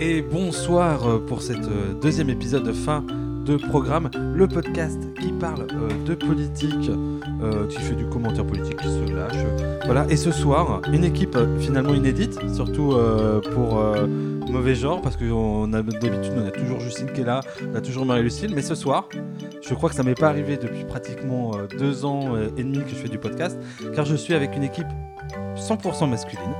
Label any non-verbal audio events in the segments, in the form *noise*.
Et bonsoir euh, pour cette euh, deuxième épisode de fin de programme, le podcast qui parle euh, de politique, euh, qui fait du commentaire politique, qui se lâche. euh, voilà, et ce soir, une équipe euh, finalement inédite, surtout euh, pour euh, mauvais genre, parce que d'habitude on a toujours Justine qui est là, on a toujours Marie-Lucille, mais ce soir, je crois que ça m'est pas arrivé depuis pratiquement euh, deux ans euh, et demi que je fais du podcast, car je suis avec une équipe 100% masculine,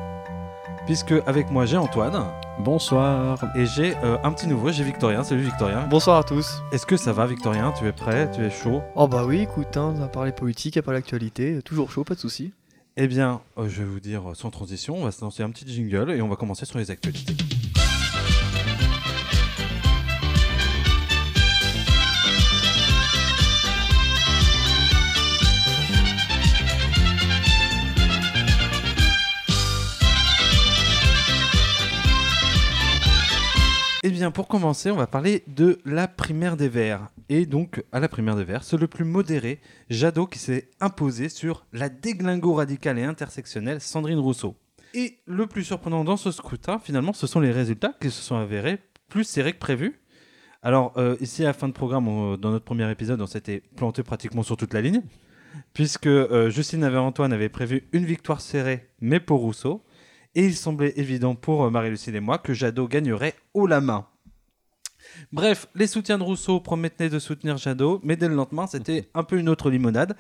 puisque avec moi j'ai Antoine. Bonsoir. Et j'ai euh, un petit nouveau, j'ai Victorien. Salut Victorien. Bonsoir à tous. Est-ce que ça va Victorien? Tu es prêt? Tu es chaud? Oh bah oui, écoute, hein, on a parlé politique, on a parlé actualité, toujours chaud, pas de soucis. Eh bien, euh, je vais vous dire euh, sans transition, on va se lancer un petit jingle et on va commencer sur les actualités. Bien, pour commencer, on va parler de la primaire des Verts. Et donc, à la primaire des Verts, c'est le plus modéré, Jadot, qui s'est imposé sur la déglingo radicale et intersectionnelle Sandrine Rousseau. Et le plus surprenant dans ce scrutin, finalement, ce sont les résultats qui se sont avérés plus serrés que prévu. Alors, euh, ici, à la fin de programme, dans notre premier épisode, on s'était planté pratiquement sur toute la ligne, puisque euh, Justine et Antoine avaient prévu une victoire serrée, mais pour Rousseau. Et il semblait évident pour euh, Marie-Lucille et moi que Jadot gagnerait haut la main. Bref, les soutiens de Rousseau promettaient de soutenir Jadot, mais dès le lendemain, c'était *laughs* un peu une autre limonade.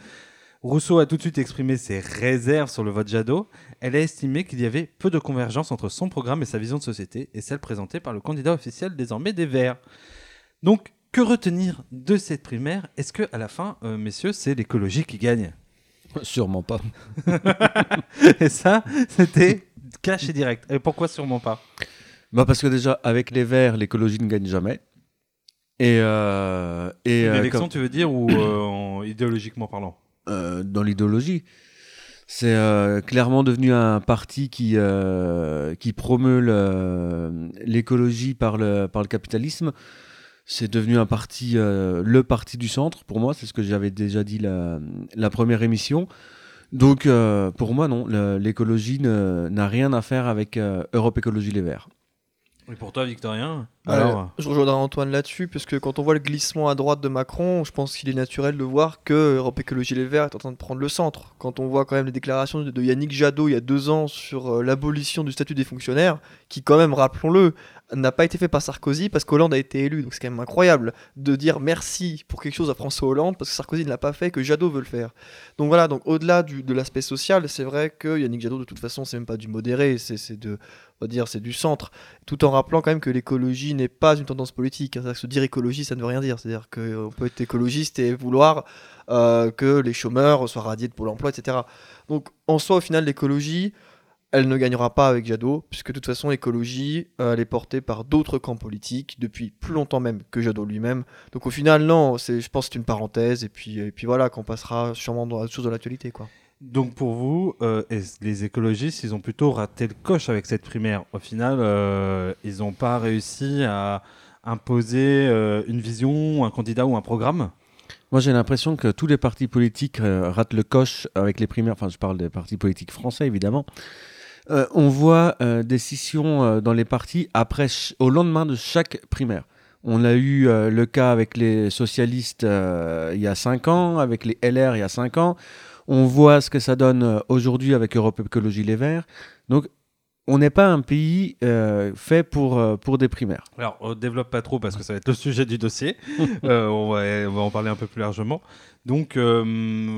Rousseau a tout de suite exprimé ses réserves sur le vote Jadot. Elle a estimé qu'il y avait peu de convergence entre son programme et sa vision de société, et celle présentée par le candidat officiel désormais des Verts. Donc, que retenir de cette primaire? Est-ce que à la fin, euh, messieurs, c'est l'écologie qui gagne? Sûrement pas. *laughs* Et ça, c'était cash et direct. Et pourquoi sûrement pas Bah parce que déjà, avec les Verts, l'écologie ne gagne jamais. Et, euh, et euh, L'élection, comme- tu veux dire, ou euh, en- idéologiquement parlant euh, dans l'idéologie, c'est euh, clairement devenu un parti qui, euh, qui promeut l'écologie par le, par le capitalisme. C'est devenu un parti, euh, le parti du centre, pour moi, c'est ce que j'avais déjà dit la, la première émission. Donc, euh, pour moi, non, l'écologie n'a rien à faire avec euh, Europe Écologie Les Verts. Et pour toi, Victorien Alors, je rejoindrai Antoine là-dessus, parce que quand on voit le glissement à droite de Macron, je pense qu'il est naturel de voir que Europe Écologie Les Verts est en train de prendre le centre. Quand on voit quand même les déclarations de, de Yannick Jadot il y a deux ans sur euh, l'abolition du statut des fonctionnaires, qui quand même, rappelons-le, n'a pas été fait par Sarkozy parce qu'Hollande a été élu. Donc c'est quand même incroyable de dire merci pour quelque chose à François Hollande parce que Sarkozy ne l'a pas fait, que Jadot veut le faire. Donc voilà, donc au-delà de l'aspect social, c'est vrai que Yannick Jadot de toute façon c'est même pas du modéré, c'est de, on va dire, c'est du centre tout en rappelant quand même que l'écologie n'est pas une tendance politique. C'est-à-dire que se dire écologie, ça ne veut rien dire. C'est-à-dire qu'on peut être écologiste et vouloir euh, que les chômeurs soient radiés de Pôle emploi, etc. Donc en soi, au final, l'écologie, elle ne gagnera pas avec Jadot, puisque de toute façon, l'écologie, euh, elle est portée par d'autres camps politiques depuis plus longtemps même que Jadot lui-même. Donc au final, non, c'est, je pense que c'est une parenthèse, et puis, et puis voilà, qu'on passera sûrement dans la chose de l'actualité, quoi. donc pour vous, euh, les écologistes, ils ont plutôt raté le coche avec cette primaire? Au final, euh, ils n'ont pas réussi à imposer euh, une vision, un candidat ou un programme? Moi, j'ai l'impression que tous les partis politiques euh, ratent le coche avec les primaires. Enfin, je parle des partis politiques français, évidemment. Euh, on voit euh, des scissions euh, dans les partis après, au lendemain de chaque primaire. On a eu le cas avec les socialistes il y a 5 ans, avec les LR il y a 5 ans. On voit ce que ça donne aujourd'hui avec Europe Écologie Les Verts. Donc, on n'est pas un pays euh, fait pour, euh, pour des primaires. Alors, on développe pas trop parce que ça va être le sujet du dossier. *laughs* Euh, on, va, on va en parler un peu plus largement. Donc, euh,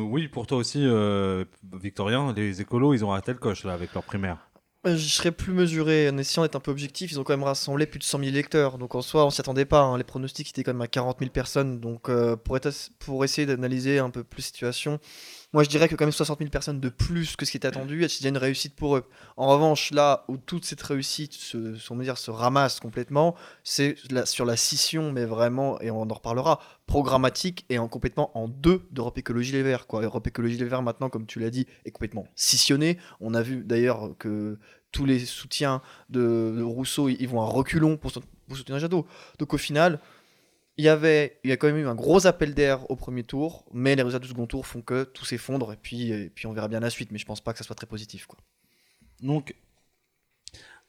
oui, pour toi aussi, euh, Victorien, les écolos, ils ont raté le coche là avec leur primaire. Euh, Je serais plus mesuré en essayant d'être un peu objectif. Ils ont quand même rassemblé plus de 100 000 électeurs. Donc en soi, on s'y attendait pas. hein. Les pronostics étaient quand même à 40 000 personnes. Donc euh, pour, être, pour essayer d'analyser un peu plus la situation, moi, je dirais que quand même 60 000 personnes de plus que ce qui était attendu, c'est déjà une réussite pour eux. En revanche, là où toute cette réussite se, dire, se ramasse complètement, c'est sur la scission, mais vraiment, et on en reparlera, programmatique et en complètement en deux d'Europe Écologie Les Verts. Quoi. Europe Écologie Les Verts, maintenant, comme tu l'as dit, est complètement scissionné. On a vu d'ailleurs que tous les soutiens de, Rousseau, ils vont à reculons pour, pour soutenir Jadot. Donc au final, il y avait, il y a quand même eu un gros appel d'air au premier tour, mais les résultats du second tour font que tout s'effondre et puis, puis on verra bien la suite. Mais je pense pas que ça soit très positif, quoi. Donc,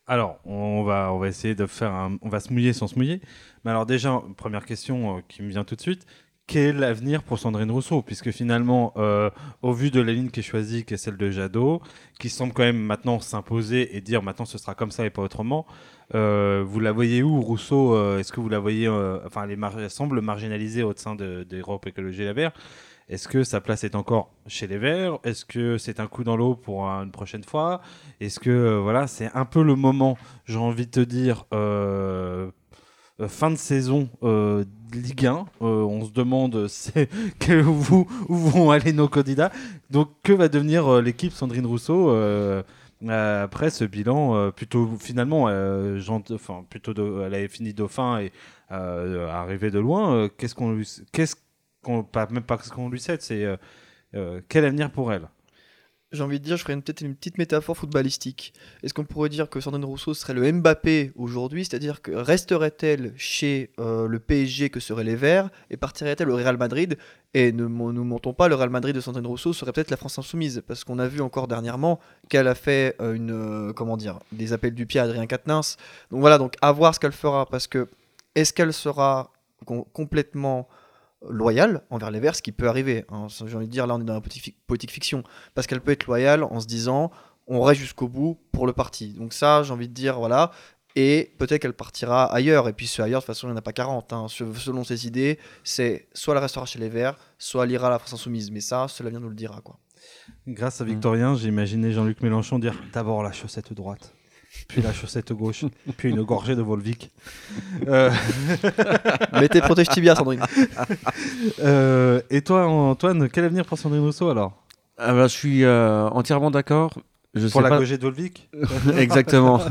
alors, on va, on va essayer de faire un, on va se mouiller sans se mouiller. Mais alors déjà, première question euh, qui me vient tout de suite. Quel est l'avenir pour Sandrine Rousseau? Puisque finalement, euh, au vu de la ligne qui est choisie, qui est celle de Jadot, qui semble quand même maintenant s'imposer et dire maintenant ce sera comme ça et pas autrement, vous la voyez où, Rousseau euh, Est-ce que vous la voyez euh, Enfin, elle, semble marginalisée au sein d'Europe de, Écologie Les Verts. Est-ce que sa place est encore chez les Verts? Est-ce que c'est un coup dans l'eau pour une prochaine fois? Est-ce que voilà, c'est un peu le moment, j'ai envie de te dire, fin de saison Ligue 1. on se demande *laughs* où, vont aller nos candidats. Donc, que va devenir l'équipe Sandrine Rousseau? Euh, après ce bilan, euh, plutôt finalement, euh, enfin, plutôt elle avait fini dauphin et arrivé de loin. qu'est-ce qu'on lui, qu'est-ce qu'on, pas même pas ce qu'on lui cède, c'est quel avenir pour elle? J'ai envie de dire, je ferais peut-être une petite métaphore footballistique. Est-ce qu'on pourrait dire que Sandrine Rousseau serait le Mbappé aujourd'hui C'est-à-dire que resterait-elle chez euh, le PSG que seraient les Verts et partirait-elle au Real Madrid Et ne nous mentons pas, le Real Madrid de Sandrine Rousseau serait peut-être la France Insoumise. Parce qu'on a vu encore dernièrement qu'elle a fait euh, une, euh, comment dire, des appels du pied à Adrien Quatennens. Donc voilà, donc à voir ce qu'elle fera. Parce que est-ce qu'elle sera complètement loyale envers les Verts, ce qui peut arriver. Hein. J'ai envie de dire, là, on est dans la politique fiction, parce qu'elle peut être loyale en se disant, on reste jusqu'au bout pour le parti. Donc ça, j'ai envie de dire, voilà. Et peut-être qu'elle partira ailleurs. Et puis ce ailleurs, de toute façon, il n'y en a pas 40. Hein. Selon ses idées, c'est soit elle restera chez les Verts, soit elle ira à la France Insoumise. Mais ça, cela vient nous le dira. Quoi. Grâce à Victorien, j'ai imaginé Jean-Luc Mélenchon dire d'abord la chaussette droite puis la chaussette gauche, *laughs* puis une gorgée de Volvic. *laughs* Euh... Mettez protège tibia, Sandrine. *laughs* Euh, et toi, Antoine, quel avenir pour Sandrine Rousseau alors? Ah bah, Je suis euh, entièrement d'accord. Je pour la pas... gorgée de Volvic? Exactement.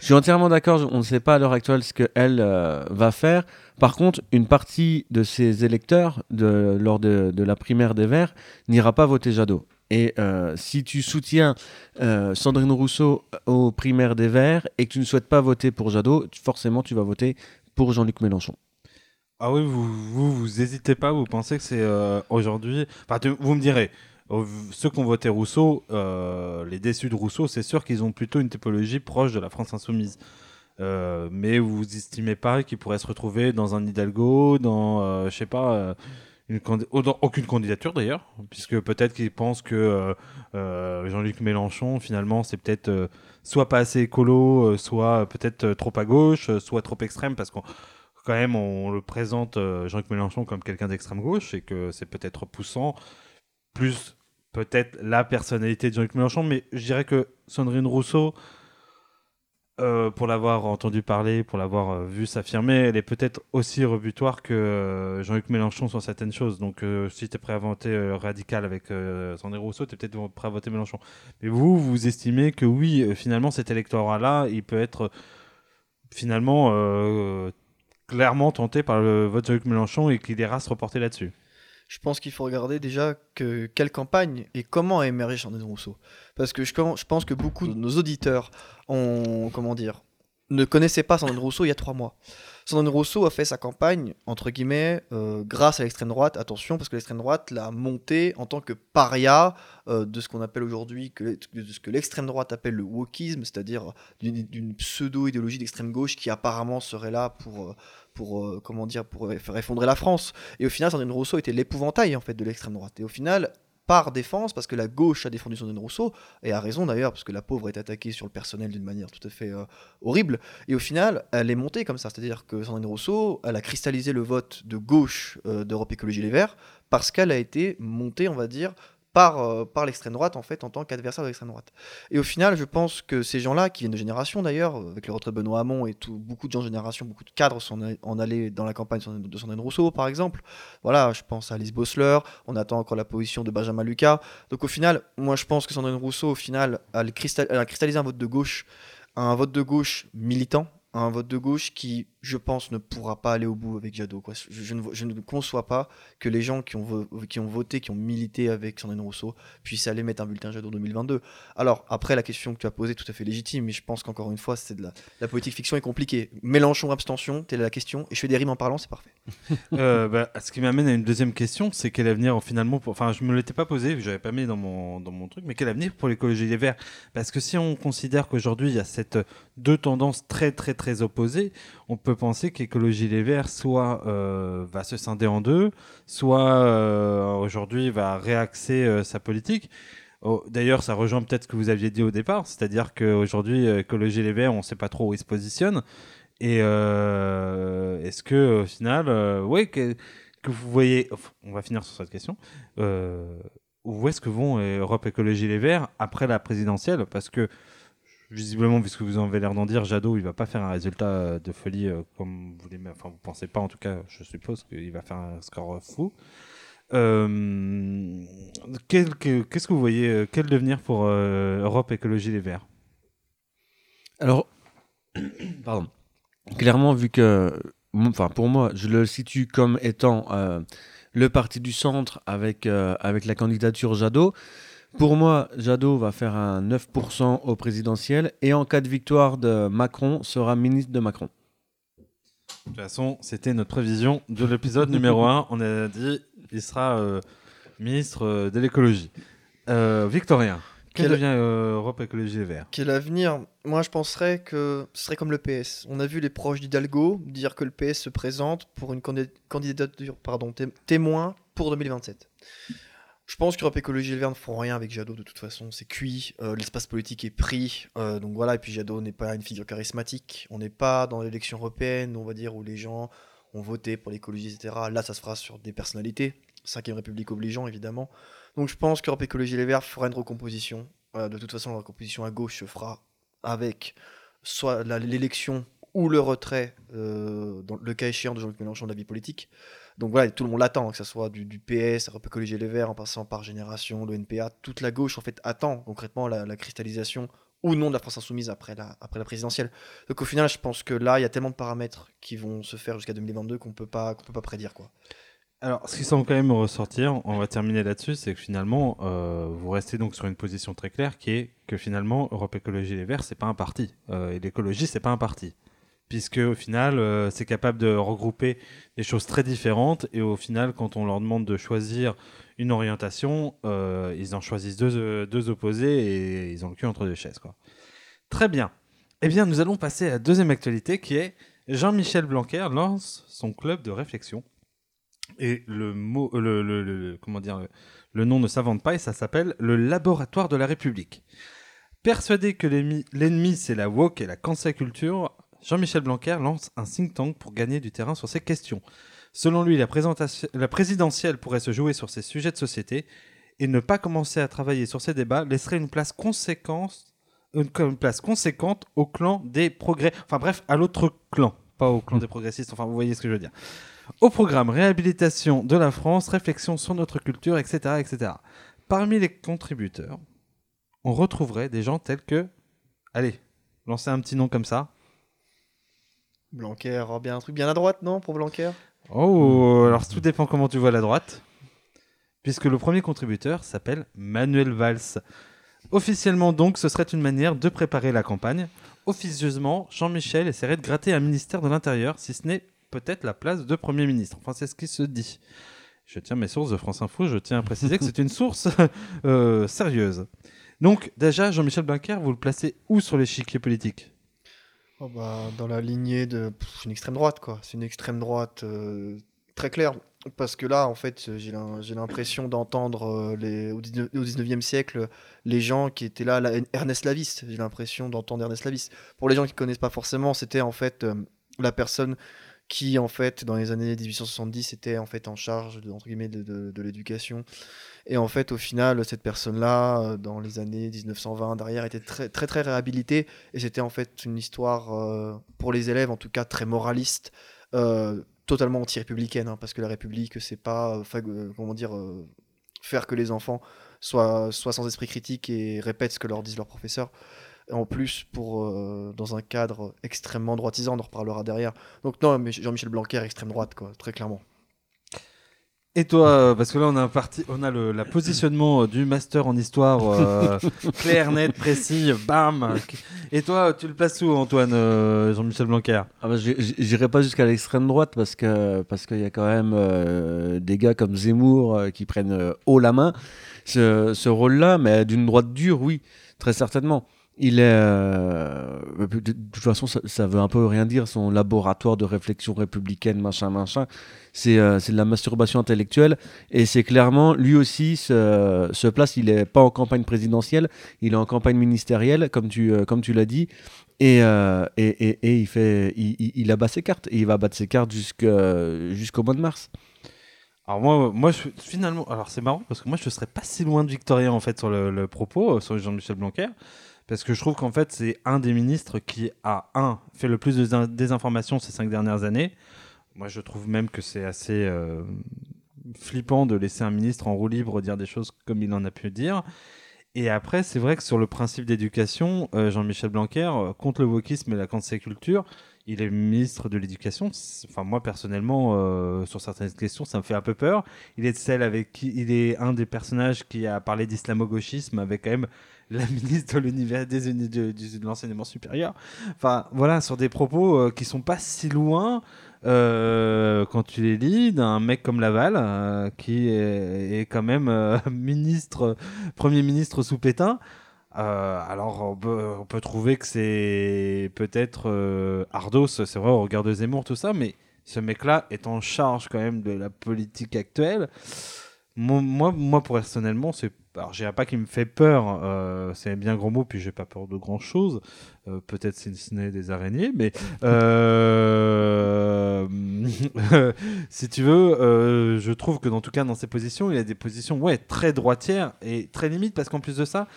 je suis entièrement d'accord. On ne sait pas à l'heure actuelle ce qu'elle euh, va faire. Par contre, une partie de ses électeurs, de, lors de, de la primaire des Verts, n'ira pas voter Jadot. Et euh, si tu soutiens euh, Sandrine Rousseau aux primaires des Verts et que tu ne souhaites pas voter pour Jadot, forcément tu vas voter pour Jean-Luc Mélenchon. Ah oui, vous, vous, hésitez pas, vous pensez que c'est euh, aujourd'hui. Enfin, vous me direz, ceux qui ont voté Rousseau, les déçus de Rousseau, c'est sûr qu'ils ont plutôt une typologie proche de la France insoumise. mais vous estimez pas qu'ils pourraient se retrouver dans un Hidalgo, dans, je sais pas aucune candidature d'ailleurs, puisque peut-être qu'ils pensent que euh, euh, Jean-Luc Mélenchon, finalement, c'est peut-être euh, soit pas assez écolo, soit peut-être trop à gauche, soit trop extrême, parce qu'on quand même on le présente Jean-Luc Mélenchon comme quelqu'un d'extrême gauche et que c'est peut-être poussant, plus peut-être la personnalité de Jean-Luc Mélenchon, mais je dirais que Sandrine Rousseau, euh, pour l'avoir entendu parler, pour l'avoir euh, vu s'affirmer, elle est peut-être aussi rebutoire que euh, Jean-Luc Mélenchon sur certaines choses. Donc, si tu es prêt à voter radical avec Sandrine Rousseau, tu es peut-être prêt à voter Mélenchon. Mais vous, vous estimez que oui, finalement, cet électorat-là, il peut être finalement clairement tenté par le vote Jean-Luc Mélenchon et qu'il ira se reporter là-dessus je pense qu'il faut regarder déjà que, quelle campagne et comment a émergé Sandrine Rousseau. Parce que je, pense que beaucoup de nos auditeurs ont, comment dire, ne connaissaient pas Sandrine Rousseau il y a trois mois. Sandrine Rousseau a fait sa campagne, entre guillemets, euh, grâce à l'extrême droite. Attention, parce que l'extrême droite l'a montée en tant que paria euh, de ce qu'on appelle aujourd'hui, de ce que l'extrême droite appelle le wokisme, c'est-à-dire d'une pseudo-idéologie d'extrême gauche qui apparemment serait là pour, euh, pour, comment dire, pour faire effondrer la France. Et au final, Sandrine Rousseau était l'épouvantail en fait, de l'extrême droite. Et au final, par défense, parce que la gauche a défendu Sandrine Rousseau, et a raison d'ailleurs, parce que la pauvre est attaquée sur le personnel d'une manière tout à fait euh, horrible, et au final, elle est montée comme ça, c'est-à-dire que Sandrine Rousseau, elle a cristallisé le vote de gauche euh, d'Europe Écologie Les Verts, parce qu'elle a été montée, on va dire, par, euh, par l'extrême droite en fait en tant qu'adversaire de l'extrême droite. Et au final, je pense que ces gens-là, qui viennent de génération d'ailleurs, avec le retrait de Benoît Hamon et tout, beaucoup de gens de génération, beaucoup de cadres sont en allés dans la campagne de Sandrine Rousseau par exemple. Voilà, je pense à Alice Bossler, on attend encore la position de Benjamin Lucas. Donc au final, moi je pense que Sandrine Rousseau au final, elle, a cristallisé un vote de gauche, un vote de gauche militant, un vote de gauche qui, je pense, ne pourra pas aller au bout avec Jadot. Je, ne, ne, conçois pas que les gens qui ont, voté, qui ont milité avec Sandrine Rousseau, puissent aller mettre un bulletin Jadot 2022. Alors, après, la question que tu as posée est tout à fait légitime, mais je pense qu'encore une fois, c'est de la, politique fiction est compliquée. Mélenchon, abstention, telle est la question, et je fais des rimes en parlant, c'est parfait. *laughs* euh, bah, ce qui m'amène à une deuxième question, c'est quel avenir finalement, pour... enfin, je me l'étais pas posé, je n'avais pas mis dans mon, dans mon truc, mais quel avenir pour l'écologie des Verts? Parce que si on considère qu'aujourd'hui, il y a cette deux tendances très, très, très opposées, on peut penser qu'Écologie Les Verts soit euh, va se scinder en deux, soit euh, aujourd'hui va réaxer euh, sa politique. Oh, d'ailleurs, ça rejoint peut-être ce que vous aviez dit au départ, c'est-à-dire qu'aujourd'hui, Écologie Les Verts, on ne sait pas trop où ils se positionnent. Et est-ce que au final, ouais, que, vous voyez, on va finir sur cette question. où est-ce que vont Europe Écologie Les Verts après la présidentielle? Parce que visiblement, puisque vous en avez l'air d'en dire, Jadot, il va pas faire un résultat euh, de folie euh, comme vous ne enfin, vous pensez pas en tout cas, je suppose qu'il va faire un score fou. Euh, qu'est-ce que vous voyez Quel devenir pour Europe Écologie Les Verts? Alors, *coughs* pardon. Clairement, vu que, enfin, pour moi, je le situe comme étant le parti du centre avec, avec la candidature Jadot. Pour moi, Jadot va faire un 9% au présidentiel et en cas de victoire de Macron, sera ministre de Macron. De toute façon, c'était notre prévision de l'épisode numéro 1. On a dit il sera euh, ministre euh, de l'écologie. Euh, Victorien, quel devient Europe Écologie et Vert Quel avenir? Moi, je penserais que ce serait comme le PS. On a vu les proches d'Hidalgo dire que le PS se présente pour une candidature pardon, témoin pour 2027. Je pense qu'Europe Écologie Les Verts ne font rien avec Jadot de toute façon, c'est cuit, euh, l'espace politique est pris, euh, donc voilà, et puis Jadot n'est pas une figure charismatique, on n'est pas dans l'élection européenne, on va dire, où les gens ont voté pour l'écologie, etc. Là, ça se fera sur des personnalités, 5ème République obligeant, évidemment. Donc je pense qu'Europe Écologie Les Verts fera une recomposition. Euh, de toute façon, la recomposition à gauche se fera avec soit l'élection ou le retrait, dans le cas échéant de Jean-Luc Mélenchon de la vie politique. Donc voilà, tout le monde l'attend, que ce soit du, PS, Europe Écologie Les Verts, en passant par Génération, le NPA, toute la gauche en fait attend concrètement la, cristallisation ou non de la France Insoumise après la, présidentielle. Donc au final, je pense que là, il y a tellement de paramètres qui vont se faire jusqu'à 2022 qu'on peut pas peut pas prédire quoi. Alors, ce qui semble quand même ressortir, on va terminer là-dessus, c'est que finalement, euh, vous restez donc sur une position très claire qui est que finalement, Europe Écologie Les Verts, c'est pas un parti. Euh, et l'écologie, c'est pas un parti puisque au final, euh, c'est capable de regrouper des choses très différentes. Et au final, quand on leur demande de choisir une orientation, euh, ils en choisissent deux, deux, opposés et ils ont le cul entre deux chaises. Quoi. Très bien. Eh bien, nous allons passer à la deuxième actualité qui est Jean-Michel Blanquer lance son club de réflexion. Et le mot, euh, le, comment dire, le nom ne s'invente pas et ça s'appelle le Laboratoire de la République. Persuadé que l'ennemi c'est la woke et la cancel culture, Jean-Michel Blanquer lance un think tank pour gagner du terrain sur ces questions. Selon lui, la, présidentielle pourrait se jouer sur ces sujets de société et ne pas commencer à travailler sur ces débats laisserait une place, conséquente, une place conséquente au clan des progrès. Enfin bref, à l'autre clan, pas au clan des progressistes. Enfin, vous voyez ce que je veux dire. Au programme Réhabilitation de la France, réflexion sur notre culture, etc. etc. Parmi les contributeurs, on retrouverait des gens tels que. Allez, lancez un petit nom comme ça. Blanquer, bien un truc bien à droite, non, pour Blanquer? Oh, alors tout dépend comment tu vois la droite. Puisque le premier contributeur s'appelle Manuel Valls. Officiellement donc, ce serait une manière de préparer la campagne. Officieusement, Jean-Michel essaierait de gratter un ministère de l'Intérieur, si ce n'est peut-être la place de Premier ministre. Enfin, c'est ce qui se dit. Je tiens mes sources de France Info, je tiens à préciser que c'est une source *laughs* euh, sérieuse. Donc, déjà, Jean-Michel Blanquer, vous le placez où sur l'échiquier politique? Oh, bah, dans la lignée de une extrême droite, quoi. C'est une extrême droite euh, très claire. Parce que là, en fait, j'ai l'impression d'entendre euh, au 19e siècle les gens qui étaient là, Ernest Laviste. J'ai l'impression d'entendre Ernest Laviste. Pour les gens qui ne connaissent pas forcément, c'était en fait euh, la personne qui en fait dans les années 1870 était en fait en charge de, de, l'éducation et en fait, au final, cette personne-là, euh, dans les années 1920, derrière, était très très, réhabilitée. Et c'était en fait une histoire, euh, pour les élèves en tout cas, très moraliste, euh, totalement anti-républicaine. hein, parce que la République, c'est pas, comment dire, faire que les enfants soient, soient sans esprit critique et répètent ce que leur disent leurs professeurs. En plus, pour, euh, dans un cadre extrêmement droitisant, on en reparlera derrière. Donc non, mais Jean-Michel Blanquer, extrême droite, quoi, très clairement. Et toi, euh, parce que là on a un parti, on a le la positionnement euh, du master en histoire euh, *laughs* clair, net, précis, bam. Et toi, tu le places où, Antoine, euh, Jean-Michel Blanquer? Ah bah, J'irai pas jusqu'à l'extrême droite parce que parce qu'il y a quand même euh, des gars comme Zemmour euh, qui prennent euh, haut la main ce, ce rôle-là, mais d'une droite dure, oui, très certainement. Il est euh, de, de toute façon, ça, ça veut un peu rien dire. Son laboratoire de réflexion républicaine, machin, machin, c'est euh, de la masturbation intellectuelle et c'est clairement lui aussi se, place. Il est pas en campagne présidentielle, il est en campagne ministérielle, comme tu euh, tu l'as dit. Et, euh, et, et, et il, fait, il, il, il abat ses cartes. Et il va battre ses cartes jusqu'au mois de mars. Alors moi, moi finalement, alors c'est marrant parce que moi je serais pas si loin de Victorien en fait sur le, le propos sur Jean-Michel Blanquer parce que je trouve qu'en fait c'est un des ministres qui a un fait le plus de désinformation ces cinq dernières années. Moi je trouve même que c'est assez euh, flippant de laisser un ministre en roue libre dire des choses comme il en a pu dire. Et après, c'est vrai que sur le principe d'éducation, euh, Jean-Michel Blanquer, euh, contre le wokisme et la cancel culture, il est ministre de l'éducation. Enfin, moi, personnellement, euh, sur certaines questions, ça me fait un peu peur. Il est celle avec qui, il est un des personnages qui a parlé d'islamo-gauchisme avec quand même *laughs* la ministre de l'univers des de, de l'enseignement supérieur. Enfin, voilà, sur des propos euh, qui sont pas si loin euh, quand tu les lis d'un mec comme Laval euh, qui est, est quand même euh, *laughs* ministre, premier ministre sous Pétain. Euh, alors on peut, on trouver que c'est peut-être euh, Ardos, c'est vrai au regard de Zemmour tout ça, mais ce mec-là est en charge quand même de la politique actuelle. Moi, moi, personnellement, c'est alors je pas qu'il me fait peur, euh, c'est un bien gros mot, puis j'ai pas peur de grand chose. Euh, Peut-être si ce n'est des araignées, mais *laughs* si tu veux, je trouve que dans tout cas dans ses positions, il a des positions ouais très droitières et très limites parce qu'en plus de ça,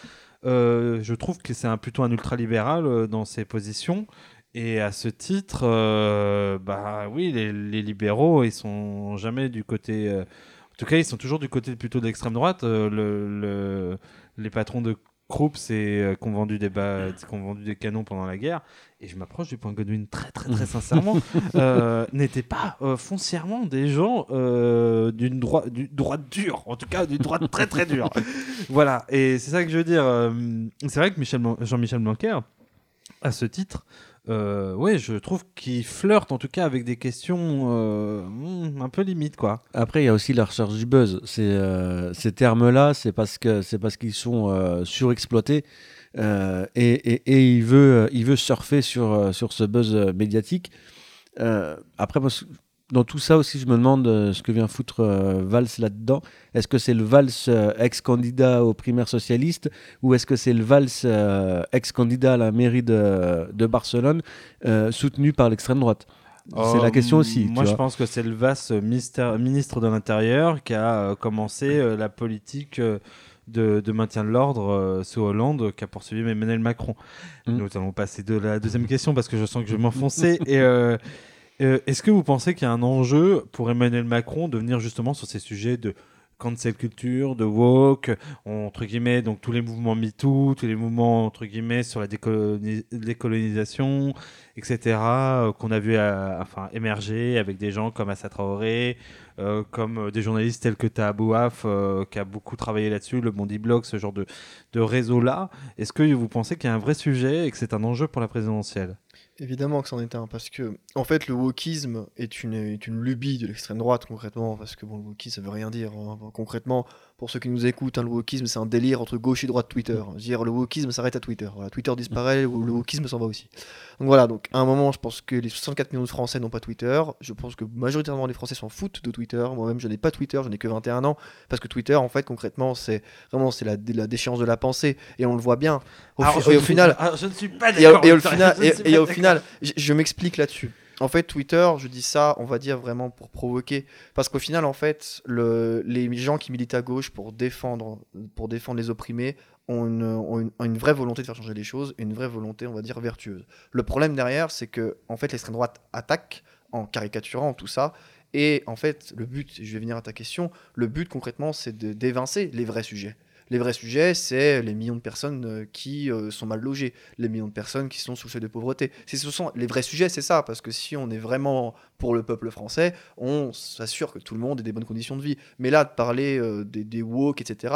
je trouve que c'est un, plutôt un ultralibéral euh, dans ses positions. Et à ce titre, euh, bah oui, les, libéraux, ils sont jamais du côté. euh, en tout cas, ils sont toujours du côté plutôt de l'extrême droite. Euh, le, le- les patrons de Krupp, c'est euh, qui ont vendu des ba- qui ont vendu des canons pendant la guerre. Et je m'approche du point Godwin très très très *laughs* sincèrement. euh, N'étaient pas euh, foncièrement des gens euh, d'une droite du droite dure, en tout cas d'une droite très très dure. *laughs* voilà. Et c'est ça que je veux dire. c'est vrai que Jean-Michel Blanquer, à ce titre, euh, ouais, je trouve qu'il flirte en tout cas avec des questions euh, hmm, un peu limites, quoi. Après, il y a aussi la recherche du buzz. Euh, ces termes-là, c'est parce, qu'ils sont euh, surexploités. et, il, veut, il veut surfer sur, sur ce buzz médiatique. Après, dans tout ça aussi, je me demande euh, ce que vient foutre euh, Valls là-dedans. Est-ce que c'est le Valls euh, ex-candidat aux primaires socialistes ou est-ce que c'est le Valls euh, ex-candidat à la mairie de, de Barcelone euh, soutenu par l'extrême droite? C'est Euh, la question aussi. Moi, tu je vois. pense que c'est le ministère- ministre de l'Intérieur qui a euh, commencé euh, la politique euh, de, de maintien de l'ordre euh, sous Hollande, qui a poursuivi Emmanuel Macron. Mm. Nous allons passer de la deuxième question parce que je sens que je vais m'enfoncer. *laughs* Et euh, euh, est-ce que vous pensez qu'il y a un enjeu pour Emmanuel Macron de venir justement sur ces sujets de cancel culture, de woke, entre guillemets, donc tous les mouvements MeToo, tous les mouvements entre guillemets sur la décoloni- décolonisation, etc., euh, qu'on a vu euh, enfin, émerger avec des gens comme Assa Traoré, comme des journalistes tels que Taha Bouaf, euh, qui a beaucoup travaillé là-dessus, le Bondi Blog, ce genre de, de réseau-là. Est-ce que vous pensez qu'il y a un vrai sujet et que c'est un enjeu pour la présidentielle? Évidemment que c'en est un, parce que, en fait, le wokisme est une, est une lubie de l'extrême droite, concrètement, parce que, bon, le wokisme, ça veut rien dire. hein. Concrètement, pour ceux qui nous écoutent, hein, le wokisme, c'est un délire entre gauche et droite Twitter. Dire, le wokisme s'arrête à Twitter. Voilà, Twitter disparaît, le wokisme s'en va aussi. Donc voilà, donc, à un moment, je pense que les 64 millions de Français n'ont pas Twitter. Je pense que majoritairement les Français s'en foutent de Twitter. Moi-même, je n'ai pas Twitter, je n'ai que 21 ans, parce que Twitter, en fait, concrètement, c'est vraiment c'est la, la déchéance de la pensée, et on le voit bien. Au, Alors, fi- je et au final, ah, je ne suis pas d'accord. et au final, *laughs* et, au final, je, je m'explique là-dessus. En fait, Twitter, je dis ça, on va dire vraiment pour provoquer, parce qu'au final, en fait, le, les gens qui militent à gauche pour défendre, pour défendre les opprimés ont une, ont une- vraie volonté de faire changer les choses, une vraie volonté, on va dire, vertueuse. Le problème derrière, c'est que, en fait, l'extrême droite attaque en caricaturant tout ça, et en fait, le but, je vais venir à ta question, le but concrètement, c'est d'évincer les vrais sujets. Les vrais sujets, c'est les millions de personnes euh, qui euh, sont mal logées, les millions de personnes qui sont sous le seuil de pauvreté. Ce sont les vrais sujets, c'est ça, parce que si on est vraiment pour le peuple français, on s'assure que tout le monde ait des bonnes conditions de vie. Mais là, de parler euh, des, des woke, etc.,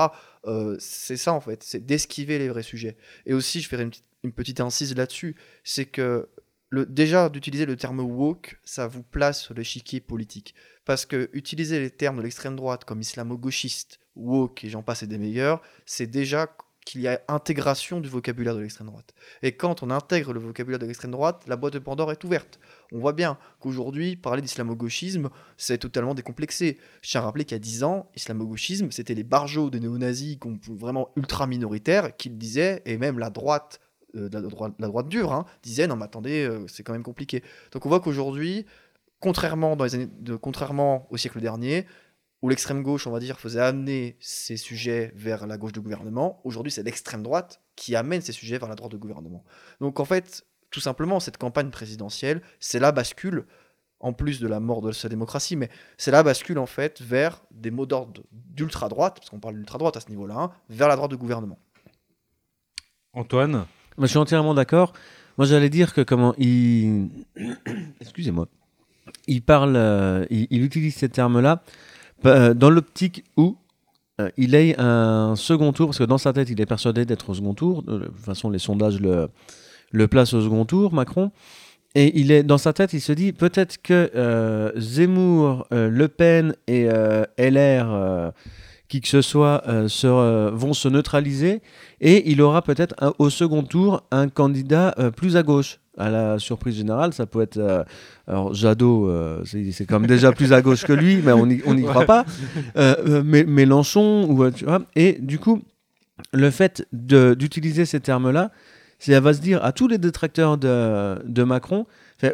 c'est ça en fait, c'est d'esquiver les vrais sujets. Et aussi, je ferai une, petite- incise là-dessus, c'est que déjà d'utiliser le terme woke, ça vous place sur l'échiquier politique. Parce que utiliser les termes de l'extrême droite comme islamo-gauchiste, woke et j'en passe et des meilleurs, c'est déjà qu'il y a intégration du vocabulaire de l'extrême droite. Et quand on intègre le vocabulaire de l'extrême droite, la boîte de Pandore est ouverte. On voit bien qu'aujourd'hui, parler d'islamo-gauchisme, c'est totalement décomplexé. Je tiens à rappeler qu'il y a 10 ans, islamo-gauchisme, c'était les barjots des néo-nazis vraiment ultra minoritaires qui le disaient, et même la droite, euh, la, droite la droite dure, hein, disait non mais attendez, euh, c'est quand même compliqué. Donc on voit qu'aujourd'hui, contrairement, contrairement au siècle dernier, où l'extrême gauche, on va dire, faisait amener ces sujets vers la gauche du gouvernement, aujourd'hui c'est l'extrême droite qui amène ces sujets vers la droite du gouvernement. Donc en fait, tout simplement, cette campagne présidentielle, c'est la bascule, en plus de la mort de sa démocratie, mais c'est la bascule en fait vers des mots d'ordre d'ultra-droite, parce qu'on parle d'ultra-droite à ce niveau-là, hein, vers la droite du gouvernement. Antoine? Moi, je suis entièrement d'accord. Moi, j'allais dire que comment il. *coughs* Excusez-moi. Il parle, euh, il, il utilise ces termes-là dans l'optique où euh, il ait un second tour, parce que dans sa tête, il est persuadé d'être au second tour. De toute façon, les sondages le, le placent au second tour, Macron. Et il est dans sa tête, il se dit peut-être que euh, Zemmour, euh, Le Pen et euh, LR, euh, qui que ce soit, euh, euh, vont se neutraliser et il aura peut-être au second tour un candidat euh, plus à gauche. À la surprise générale, ça peut être. euh, alors, Jadot, euh, c'est quand même déjà plus à gauche que lui, mais on n'y on croit Ouais. pas. Euh, Mé- Mélenchon, ou, tu vois. Et du coup, le fait d'utiliser ces termes-là, c'est elle va se dire à tous les détracteurs de, de Macron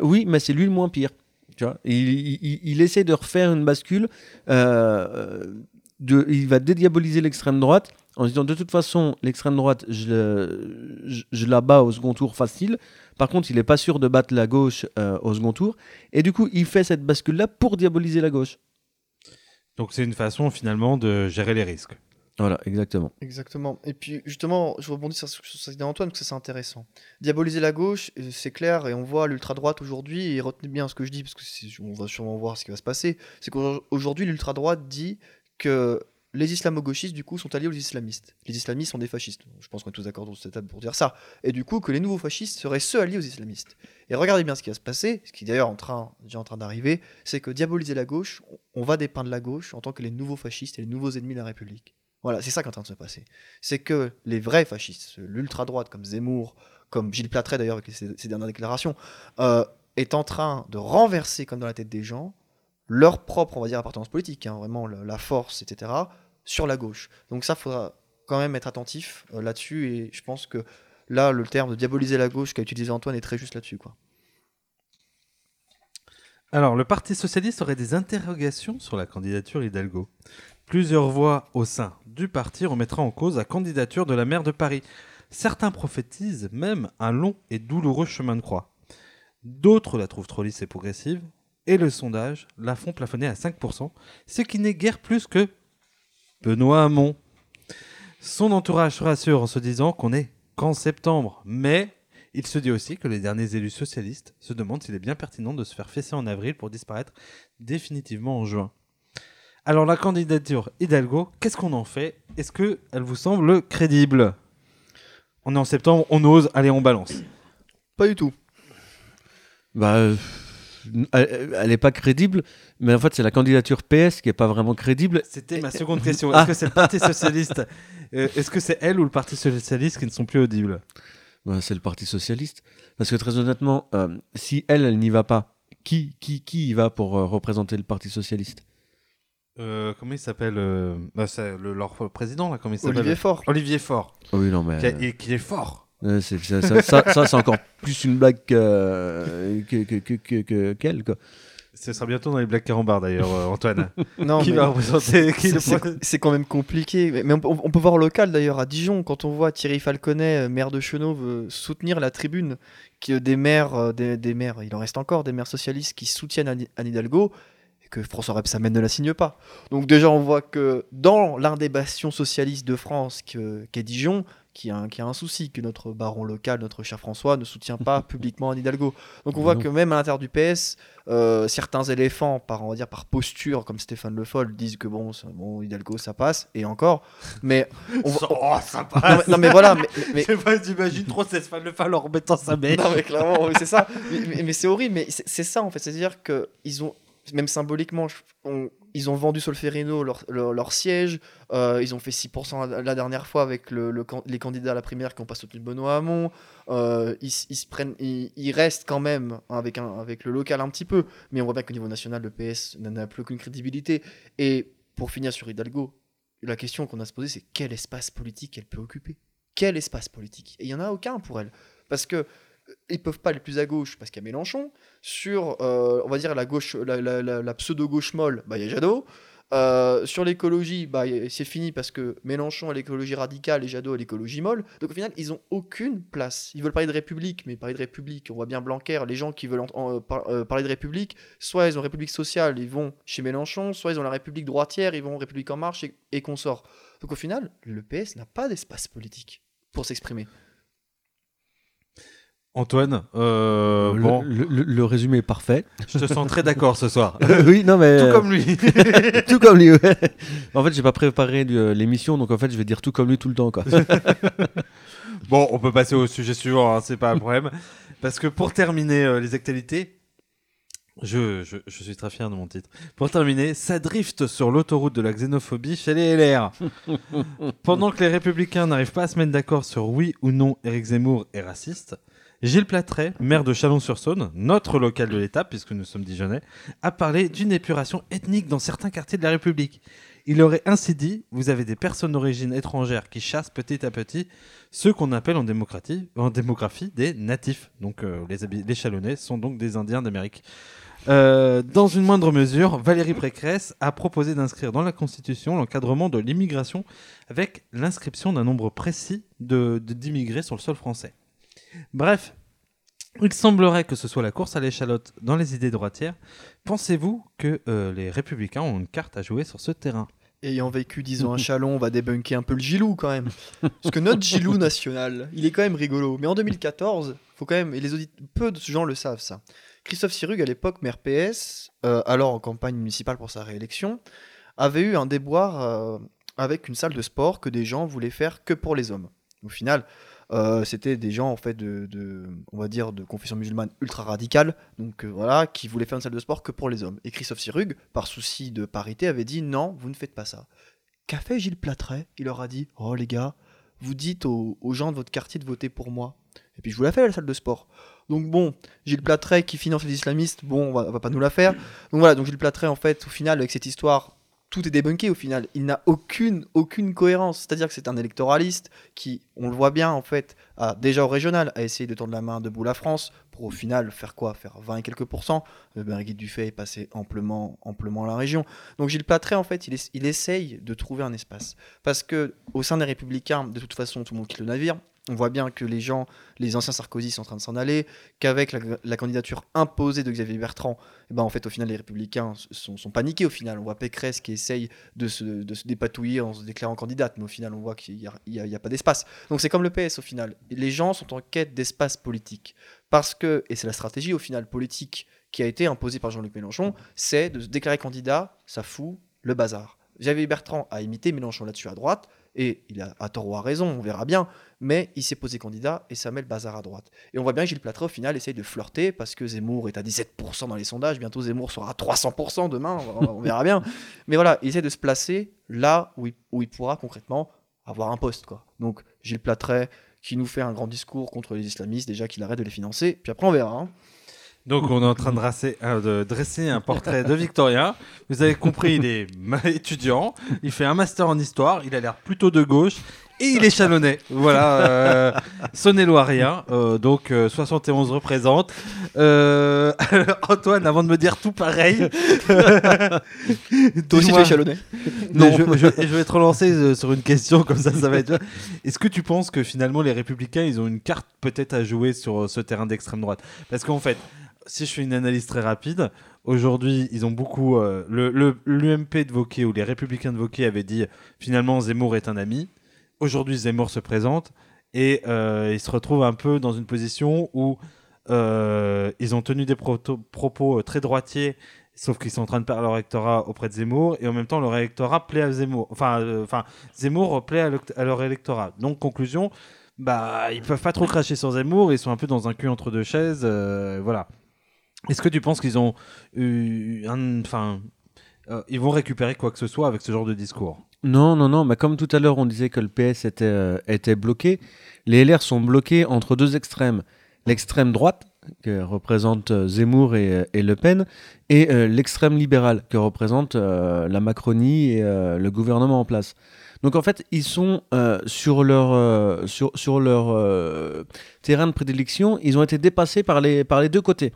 oui, mais c'est lui le moins pire. Tu vois il, il- il- il essaie de refaire une bascule. de, il va dédiaboliser l'extrême droite en disant de toute façon, l'extrême droite, je, le- je, je la bats au second tour facile. Par contre, il n'est pas sûr de battre la gauche euh, au second tour. Et du coup, il fait cette bascule-là pour diaboliser la gauche. Donc c'est une façon finalement de gérer les risques. Voilà, exactement. Exactement. Et puis justement, je rebondis sur ce sur ce qu'a dit Antoine, parce que c'est intéressant. Diaboliser la gauche, euh, c'est clair, et on voit l'ultra-droite aujourd'hui, et retenez bien ce que je dis, parce que on va sûrement voir ce qui va se passer, c'est qu'aujourd'hui, l'ultra-droite dit que les islamo-gauchistes, du coup, sont alliés aux islamistes. Les islamistes sont des fascistes. Je pense qu'on est tous d'accord dans cette table pour dire ça. Et du coup, que les nouveaux fascistes seraient ceux alliés aux islamistes. Et regardez bien ce qui va se passer, ce qui est d'ailleurs en train, déjà en train d'arriver, c'est que diaboliser la gauche, on- va dépeindre la gauche en tant que les nouveaux fascistes et les nouveaux ennemis de la République. Voilà, c'est ça qui est en train de se passer. C'est que les vrais fascistes, l'ultra-droite comme Zemmour, comme Gilles Platret d'ailleurs avec ses, dernières déclarations, euh, est en train de renverser comme dans la tête des gens leur propre, on va dire, appartenance politique, hein, vraiment la force, etc., sur la gauche. Donc ça, faudra quand même être attentif euh, là-dessus, et je pense que là, le terme de diaboliser la gauche qu'a utilisé Antoine est très juste là-dessus. quoi. Alors, le Parti Socialiste aurait des interrogations sur la candidature Hidalgo. Plusieurs voix au sein du parti remettraient en cause la candidature de la maire de Paris. Certains prophétisent même un long et douloureux chemin de croix. D'autres la trouvent trop lisse et progressive, et le sondage la font plafonner à 5%, ce qui n'est guère plus que Benoît Hamon. Son entourage se rassure en se disant qu'on est qu'en septembre, mais il se dit aussi que les derniers élus socialistes se demandent s'il est bien pertinent de se faire fesser en avril pour disparaître définitivement en juin. Alors la candidature Hidalgo, qu'est-ce qu'on en fait? Est-ce qu'elle vous semble crédible? On est en septembre, on ose, allez on balance. Pas du tout. Bah, euh, elle elle est pas crédible, mais en fait, c'est la candidature PS qui est pas vraiment crédible. C'était ma seconde question. Ah. Est-ce que c'est le Parti Socialiste *laughs* euh, Est-ce que c'est elle ou le Parti Socialiste qui ne sont plus audibles Bah, c'est le Parti Socialiste. Parce que très honnêtement, euh, si elle, elle n'y va pas, qui, qui, qui y va pour euh, représenter le Parti Socialiste? Euh, Comment il s'appelle euh, bah, c'est le, Leur président, là, comment il s'appelle? Olivier Faure. Olivier Faure, Oui, non, mais. qui, a- et qui est fort. Euh, c'est- ça, ça, ça- *laughs* ça, c'est encore plus une blague que- que- que- que- que- que- qu'elle, quoi. Ce sera bientôt dans les Black Carambars d'ailleurs, euh, Antoine. *laughs* Non, qui mais- va représenter C'est- quand même compliqué. Mais- Mais on, peut- on peut voir local d'ailleurs à Dijon, quand on voit Thierry Falconet, euh, maire de Chenauve, soutenir la tribune qui, des maires, des, des maires, il en reste encore, des maires socialistes qui soutiennent Anne Anne Hidalgo et que François Rebsamen ne la signe pas. Donc déjà on voit que dans l'un des bastions socialistes de France que- qu'est Dijon, qui a, un, qui a un souci, que notre baron local, notre cher François, ne soutient pas *laughs* publiquement Anne Hidalgo. Donc on voit Non. que même à l'intérieur du PS, euh, certains éléphants, par, on va dire, par posture, comme Stéphane Le Foll, disent que bon, bon, Hidalgo ça passe, et encore. Mais on voit- Oh, ça non, passe mais, non, mais voilà, mais, *laughs* mais- Je sais pas, j'imagine trop Stéphane Le Fall en remettant sa main. non, mais clairement, c'est ça. *laughs* Mais, mais- mais c'est horrible, mais c'est ça en fait. C'est-à-dire que ils ont, même symboliquement, on- ils ont vendu Solferino leur, leur, siège. euh, ils ont fait 6% la, dernière fois avec les candidats à la primaire qui n'ont pas soutenu Benoît Hamon. Euh, ils, ils se prennent, ils, restent quand même hein, avec, avec le local un petit peu, mais on voit bien qu'au niveau national, le PS n'en a plus aucune crédibilité. Et pour finir sur Hidalgo, la question qu'on a se poser, c'est quel espace politique elle peut occuper? Quel espace politique? Et il n'y en a aucun pour elle. Parce que ils peuvent pas aller plus à gauche parce qu'il y a Mélenchon. Sur, euh, on va dire, la, gauche, la, pseudo-gauche molle, bah, il y a Jadot. Euh, sur l'écologie, bah, c'est fini parce que Mélenchon à l'écologie radicale et Jadot à l'écologie molle. Donc au final, ils ont aucune place. Ils veulent parler de République, mais parler de République, on voit bien Blanquer, les gens qui veulent euh, parler de République, soit ils ont République sociale, ils vont chez Mélenchon, soit ils ont la République droitière, ils vont République en marche et, et consorts. Donc au final, le PS n'a pas d'espace politique pour s'exprimer. Antoine, euh, le, bon, le- le- le résumé est parfait. je te sens très d'accord ce soir. *laughs* oui, non, mais. Tout comme lui. *laughs* tout comme lui, ouais. En fait, j'ai pas préparé euh, l'émission, donc en fait, je vais dire tout comme lui tout le temps, quoi. *laughs* Bon, on peut passer au sujet suivant, hein, c'est pas un problème. Parce que pour terminer euh, les actualités, je, je- je suis très fier de mon titre. Pour terminer, ça drift sur l'autoroute de la xénophobie chez les LR. Pendant que les républicains n'arrivent pas à se mettre d'accord sur oui ou non Éric Zemmour est raciste, Gilles Platret, maire de Chalon-sur-Saône, notre local de l'État, puisque nous sommes Dijonnais, a parlé d'une épuration ethnique dans certains quartiers de la République. Il aurait ainsi dit Vous avez des personnes d'origine étrangère qui chassent petit à petit ceux qu'on appelle en, démocratie, en démographie des natifs. Donc euh, les, Chalonnais sont donc des Indiens d'Amérique. Euh, dans une moindre mesure, Valérie Pécresse a proposé d'inscrire dans la Constitution l'encadrement de l'immigration avec l'inscription d'un nombre précis d'immigrés sur le sol français. Bref, il semblerait que ce soit la course à l'échalote dans les idées droitières. Pensez-vous que euh, les républicains ont une carte à jouer sur ce terrain? Ayant vécu 10 ans à Chalon, on va débunker un peu le Gilou quand même. Parce que notre Gilou national, il est quand même rigolo. Mais en 2014, faut quand même, et les auditeurs, peu de gens le savent ça. Christophe Sirug, à l'époque maire PS, euh, alors en campagne municipale pour sa réélection, avait eu un déboire euh, avec une salle de sport que des gens voulaient faire que pour les hommes. Au final, euh, c'était des gens en fait de, de- on va dire, de confession musulmane ultra radicale, donc euh, voilà, qui voulaient faire une salle de sport que pour les hommes. Et Christophe Sirug, par souci de parité, avait dit non, vous ne faites pas ça. Qu'a fait Gilles Platret Il leur a dit oh les gars, vous dites aux, gens de votre quartier de voter pour moi. Et puis je vous la fais la salle de sport. Donc bon, Gilles Platret qui finance les islamistes, bon, on va, va pas nous la faire. Donc voilà, donc Gilles Platret en fait, au final, avec cette histoire, tout est débunké au final. Il n'a aucune, aucune cohérence. C'est-à-dire que c'est un électoraliste qui, on le voit bien en fait, a déjà au régional, a essayé de tendre la main debout la France pour au final faire quoi? Faire 20 et quelques pourcents. Euh, Birgit Dufay est passé amplement, amplement la région. Donc Gilles Platret en fait, il, il essaye de trouver un espace. Parce que au sein des Républicains, de toute façon, tout le monde quitte le navire. On voit bien que les gens, les anciens Sarkozy sont en train de s'en aller, qu'avec la, candidature imposée de Xavier Bertrand, eh ben en fait au final les Républicains sont, paniqués au final. On voit Pécresse qui essaye de se, dépatouiller en se déclarant candidate, mais au final on voit qu'il n'y a, a pas d'espace. Donc c'est comme le PS au final. Les gens sont en quête d'espace politique. Parce que, et c'est la stratégie au final politique qui a été imposée par Jean-Luc Mélenchon, c'est de se déclarer candidat, ça fout le bazar. Xavier Bertrand a imité Mélenchon là-dessus à droite, et il a à tort ou à raison, on verra bien, mais il s'est posé candidat et ça met le bazar à droite. Et on voit bien que Gilles Platret, au final, essaye de flirter parce que Zemmour est à 17% dans les sondages, bientôt Zemmour sera à 300% demain, on, on verra bien. *laughs* Mais voilà, il essaie de se placer là où il, où il pourra concrètement avoir un poste. Quoi. Donc Gilles Platret qui nous fait un grand discours contre les islamistes, déjà qu'il arrête de les financer, puis après on verra. hein. Donc on est en train de, dresser- euh, de dresser un portrait de Victorien. Vous avez compris, il est *laughs* étudiant, il fait un master en histoire, il a l'air plutôt de gauche Et il est chalonnais. Voilà. Euh, Saône-et-Loirien. Euh, donc euh, 71 représente. Euh, Antoine, avant de me dire tout pareil. Toi aussi, tu es chalonné. non, je, je- je vais te relancer sur une question comme ça, ça va être. Est-ce que tu penses que finalement les Républicains, ils ont une carte peut-être à jouer sur ce terrain d'extrême droite? Parce qu'en fait, si je fais une analyse très rapide, aujourd'hui, ils ont beaucoup. euh, le l'UMP de Wauquiez ou les Républicains de Wauquiez avaient dit finalement Zemmour est un ami. Aujourd'hui, Zemmour se présente et euh, ils se retrouvent un peu dans une position où euh, ils ont tenu des propos très droitiers Sauf qu'ils sont en train de perdre leur électorat auprès de Zemmour et en même temps leur électorat plaît à Zemmour. Enfin, Zemmour plaît à, le- à leur électorat. Donc conclusion, bah ils peuvent pas trop cracher sur Zemmour. Ils sont un peu dans un cul entre deux chaises. voilà. Est-ce que tu penses qu'ils ont eu enfin, euh, ils vont récupérer quoi que ce soit avec ce genre de discours? Non, non, non. Bah, comme tout à l'heure, on disait que le PS était, euh, était bloqué. Les LR sont bloqués entre deux extrêmes. L'extrême droite, que représente euh, Zemmour et, euh, et Le Pen, et l'extrême libérale, que représente euh, la Macronie et le gouvernement en place. Donc en fait, ils sont sur leur, sur, sur leur terrain de prédilection, ils ont été dépassés par les, par les deux côtés.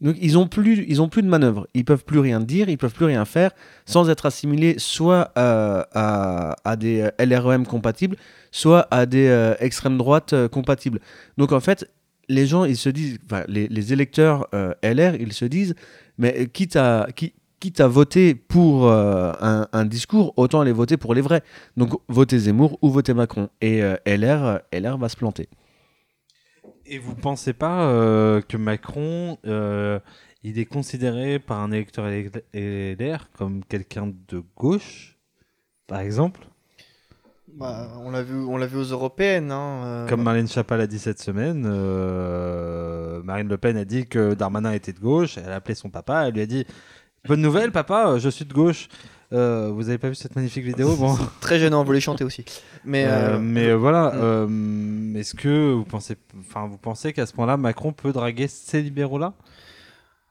Donc ils ont plus, ils ont plus de manœuvre. Ils peuvent plus rien dire, ils peuvent plus rien faire sans être assimilés soit à, des euh, LREM compatibles, soit à des euh, extrêmes droites euh, compatibles. Donc en fait, les gens, ils se disent, les, électeurs LR, ils se disent, mais quitte à, qui- quitte à voter pour un, discours, autant aller voter pour les vrais. Donc votez Zemmour ou votez Macron. Et LR, LR va se planter. Et vous pensez pas euh, que Macron, euh, il est considéré par un électeur LR comme quelqu'un de gauche, par exemple? Bah, on l'a vu, on l'a vu aux européennes. Hein, euh, Comme Marlène Schiappa l'a dit cette semaine, euh, Marine Le Pen a dit que Darmanin était de gauche. Elle a appelé son papa. Elle lui a dit Bonne nouvelle, papa, je suis de gauche. Euh, vous avez pas vu cette magnifique vidéo bon. Très gênant, vous les chanter aussi. Mais, Euh, euh, mais voilà, mm. est-ce que vous pensez, enfin, vous pensez qu'à ce point-là, Macron peut draguer ces libéraux-là?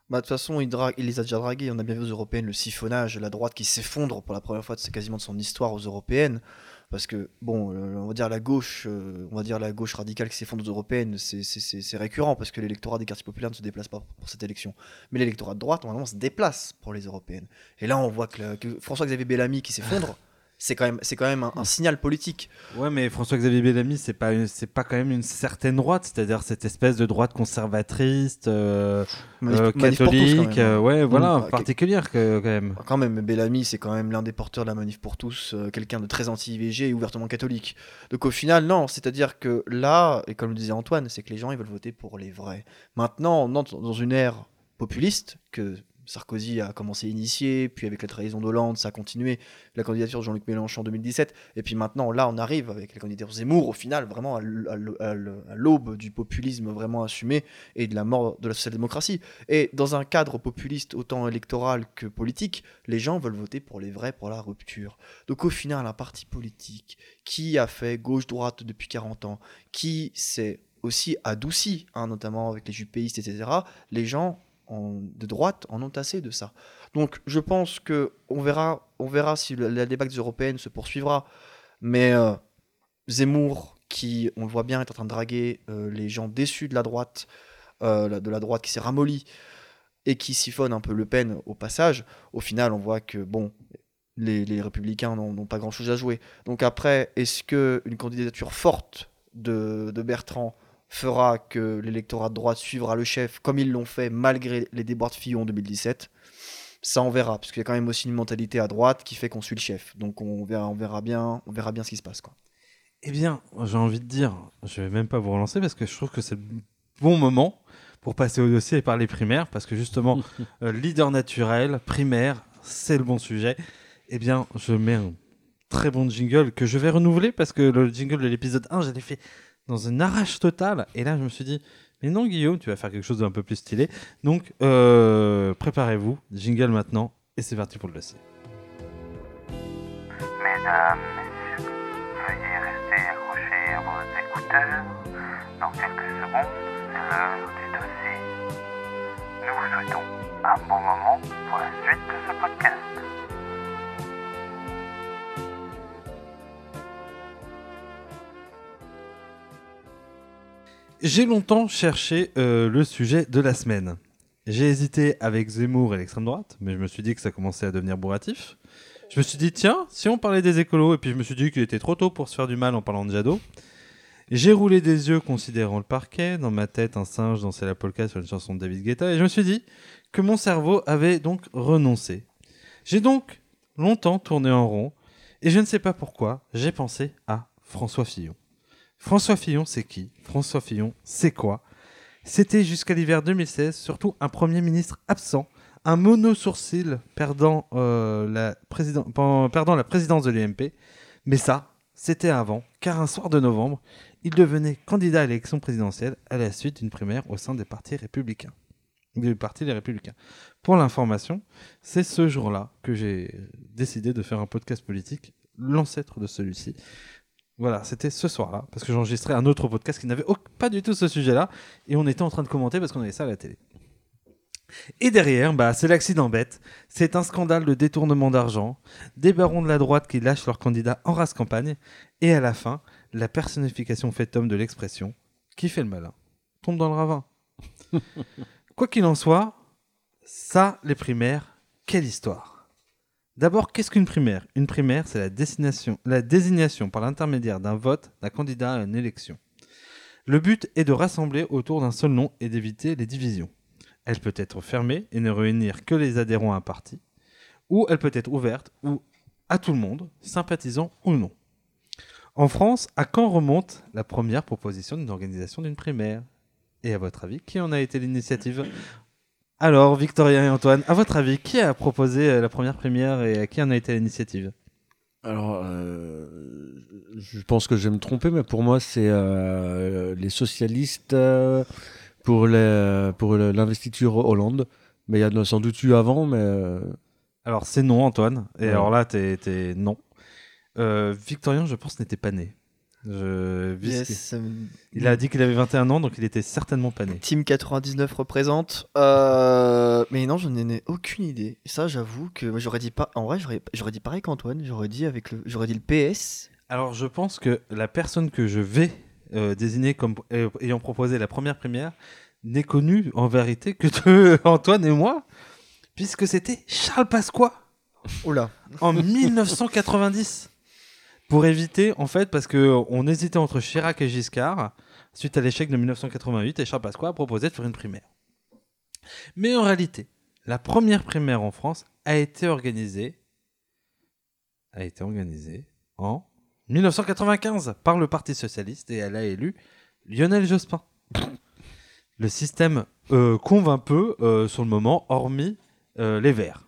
Bah, de toute façon, il, drague, il les a déjà dragués. On a bien vu aux européennes le siphonnage, la droite qui s'effondre pour la première fois de c'est quasiment de son histoire aux européennes. Parce que, bon, on va dire la gauche, euh, on va dire la gauche radicale qui s'effondre aux européennes, c'est- récurrent parce que l'électorat des quartiers populaires ne se déplace pas pour cette élection. Mais l'électorat de droite, normalement, se déplace pour les européennes. Et là, on voit que, que François-Xavier Bellamy qui s'effondre, c'est quand même, c'est quand même un, un signal politique. Ouais, mais François-Xavier Bellamy, c'est pas, c'est pas quand même une certaine droite, c'est-à-dire cette espèce de droite conservatrice, euh, euh, catholique, même. euh, ouais, voilà, Bah, particulière que- quand même. Quand même, Bellamy, c'est quand même l'un des porteurs de la manif pour tous, euh, quelqu'un de très anti-IVG et ouvertement catholique. Donc au final, non, c'est-à-dire que là, et comme le disait Antoine, c'est que les gens, ils veulent voter pour les vrais. Maintenant, on entre dans une ère populiste que Sarkozy a commencé à initier, puis avec la trahison d'Hollande, ça a continué, la candidature de Jean-Luc Mélenchon en 2017, et puis maintenant, là, on arrive avec la candidature Zemmour, au final, vraiment à l'aube du populisme vraiment assumé et de la mort de la social-démocratie. Et dans un cadre populiste autant électoral que politique, les gens veulent voter pour les vrais, pour la rupture. Donc au final, un parti politique qui a fait gauche-droite depuis 40 ans, qui s'est aussi adouci, hein, notamment avec les jupéistes, etc., les gens de droite en ont assez de ça. Donc je pense que on verra, on verra si la, la débat européenne se poursuivra. Mais euh, Zemmour, qui, on le voit bien, est en train de draguer euh, les gens déçus de la droite, euh, de la droite qui s'est ramollie et qui siphonne un peu Le Pen au passage, au final, on voit que, bon, les, les républicains n'ont pas grand-chose à jouer. Donc après, est-ce qu'une candidature forte de, de Bertrand fera que l'électorat de droite suivra le chef comme ils l'ont fait malgré les déboires de Fillon en 2017 ça on verra parce qu'il y a quand même aussi une mentalité à droite qui fait qu'on suit le chef. Donc on verra on verra bien on verra bien ce qui se passe quoi. Eh bien, j'ai envie de dire, je vais même pas vous relancer parce que je trouve que c'est le bon moment pour passer au dossier et parler primaire parce que justement, *laughs* euh, leader naturel, primaire, c'est le bon sujet. Eh bien, je mets un très bon jingle que je vais renouveler parce que le jingle de l'épisode 1, je l'ai fait dans une arrache totale. Et là, je me suis dit, mais non, Guillaume, tu vas faire quelque chose d'un peu plus stylé. Donc, euh, préparez-vous, jingle maintenant, et c'est parti pour le dossier. Mesdames, messieurs, veuillez rester accrochés à vos écouteurs. Dans quelques secondes, c'est dossier. Nous vous souhaitons un bon moment pour la suite de ce podcast. J'ai longtemps cherché euh, le sujet de la semaine. J'ai hésité avec Zemmour et l'extrême droite, mais je me suis dit que ça commençait à devenir bourratif. Je me suis dit, tiens, si on parlait des écolos, et puis je me suis dit qu'il était trop tôt pour se faire du mal en parlant de Jadot. J'ai roulé des yeux considérant le parquet, dans ma tête un singe dansait la polka sur une chanson de David Guetta, et je me suis dit que mon cerveau avait donc renoncé. J'ai donc longtemps tourné en rond, et je ne sais pas pourquoi, j'ai pensé à François Fillon. François Fillon, c'est qui? François Fillon, c'est quoi? C'était jusqu'à l'hiver 2016 surtout un Premier ministre absent, un mono-sourcil perdant, euh, la présidence de l'UMP. Mais ça, c'était avant, car un soir de novembre, il devenait candidat à l'élection présidentielle à la suite d'une primaire au sein des partis républicains. Du parti des républicains. Pour l'information, c'est ce jour-là que j'ai décidé de faire un podcast politique, l'ancêtre de celui-ci. Voilà, c'était ce soir-là, parce que j'enregistrais un autre podcast qui n'avait pas du tout ce sujet-là, et on était en train de commenter parce qu'on avait ça à la télé. Et derrière, bah, c'est l'accident bête. C'est un scandale de détournement d'argent, des barons de la droite qui lâchent leurs candidats en race campagne, et à la fin, la personnification fait homme de l'expression qui fait le malin? Tombe dans le ravin. *laughs* Quoi qu'il en soit, ça, les primaires, quelle histoire D'abord, qu'est-ce qu'une primaire? Une primaire, c'est la, désignation par l'intermédiaire d'un vote d'un candidat à une élection. Le but est de rassembler autour d'un seul nom et d'éviter les divisions. Elle peut être fermée et ne réunir que les adhérents à un parti, ou elle peut être ouverte ou à tout le monde, sympathisant ou non. En France, à quand remonte la première proposition d'une organisation d'une primaire? Et à votre avis, qui en a été l'initiative? Alors, Victorien et Antoine, à votre avis, qui a proposé euh, la première primaire et à qui en a été l'initiative? Alors, euh, je pense que je vais me tromper, mais pour moi, c'est euh, les socialistes euh, pour l'investiture Hollande. Mais il y en a sans doute eu avant, mais euh, Alors, c'est non, Antoine. Et Ouais. alors là, t'es t'es non. Euh, Victorien, je pense, n'était pas né. Je... Il a dit qu'il avait 21 ans, donc il était certainement pas né. Team 99 représente. Euh, Mais non, je n'en ai aucune idée. Ça, j'avoue que j'aurais dit pas. En vrai, j'aurais dit pareil qu'Antoine. J'aurais dit avec le. J'aurais dit le PS. Alors, je pense que la personne que je vais euh, désigner comme euh, ayant proposé la première première n'est connue en vérité que de *laughs* Antoine et moi, puisque c'était Charles Pasqua là. en 1990. Pour éviter, en fait, parce que on hésitait entre Chirac et Giscard, suite à l'échec de 1988, et Charles Pasqua a proposé de faire une primaire. Mais en réalité, la première primaire en France a été organisée, a été organisée en 1995 par le Parti socialiste et elle a élu Lionel Jospin. *laughs* Le système euh, convainc peu euh, sur le moment, hormis euh, les Verts.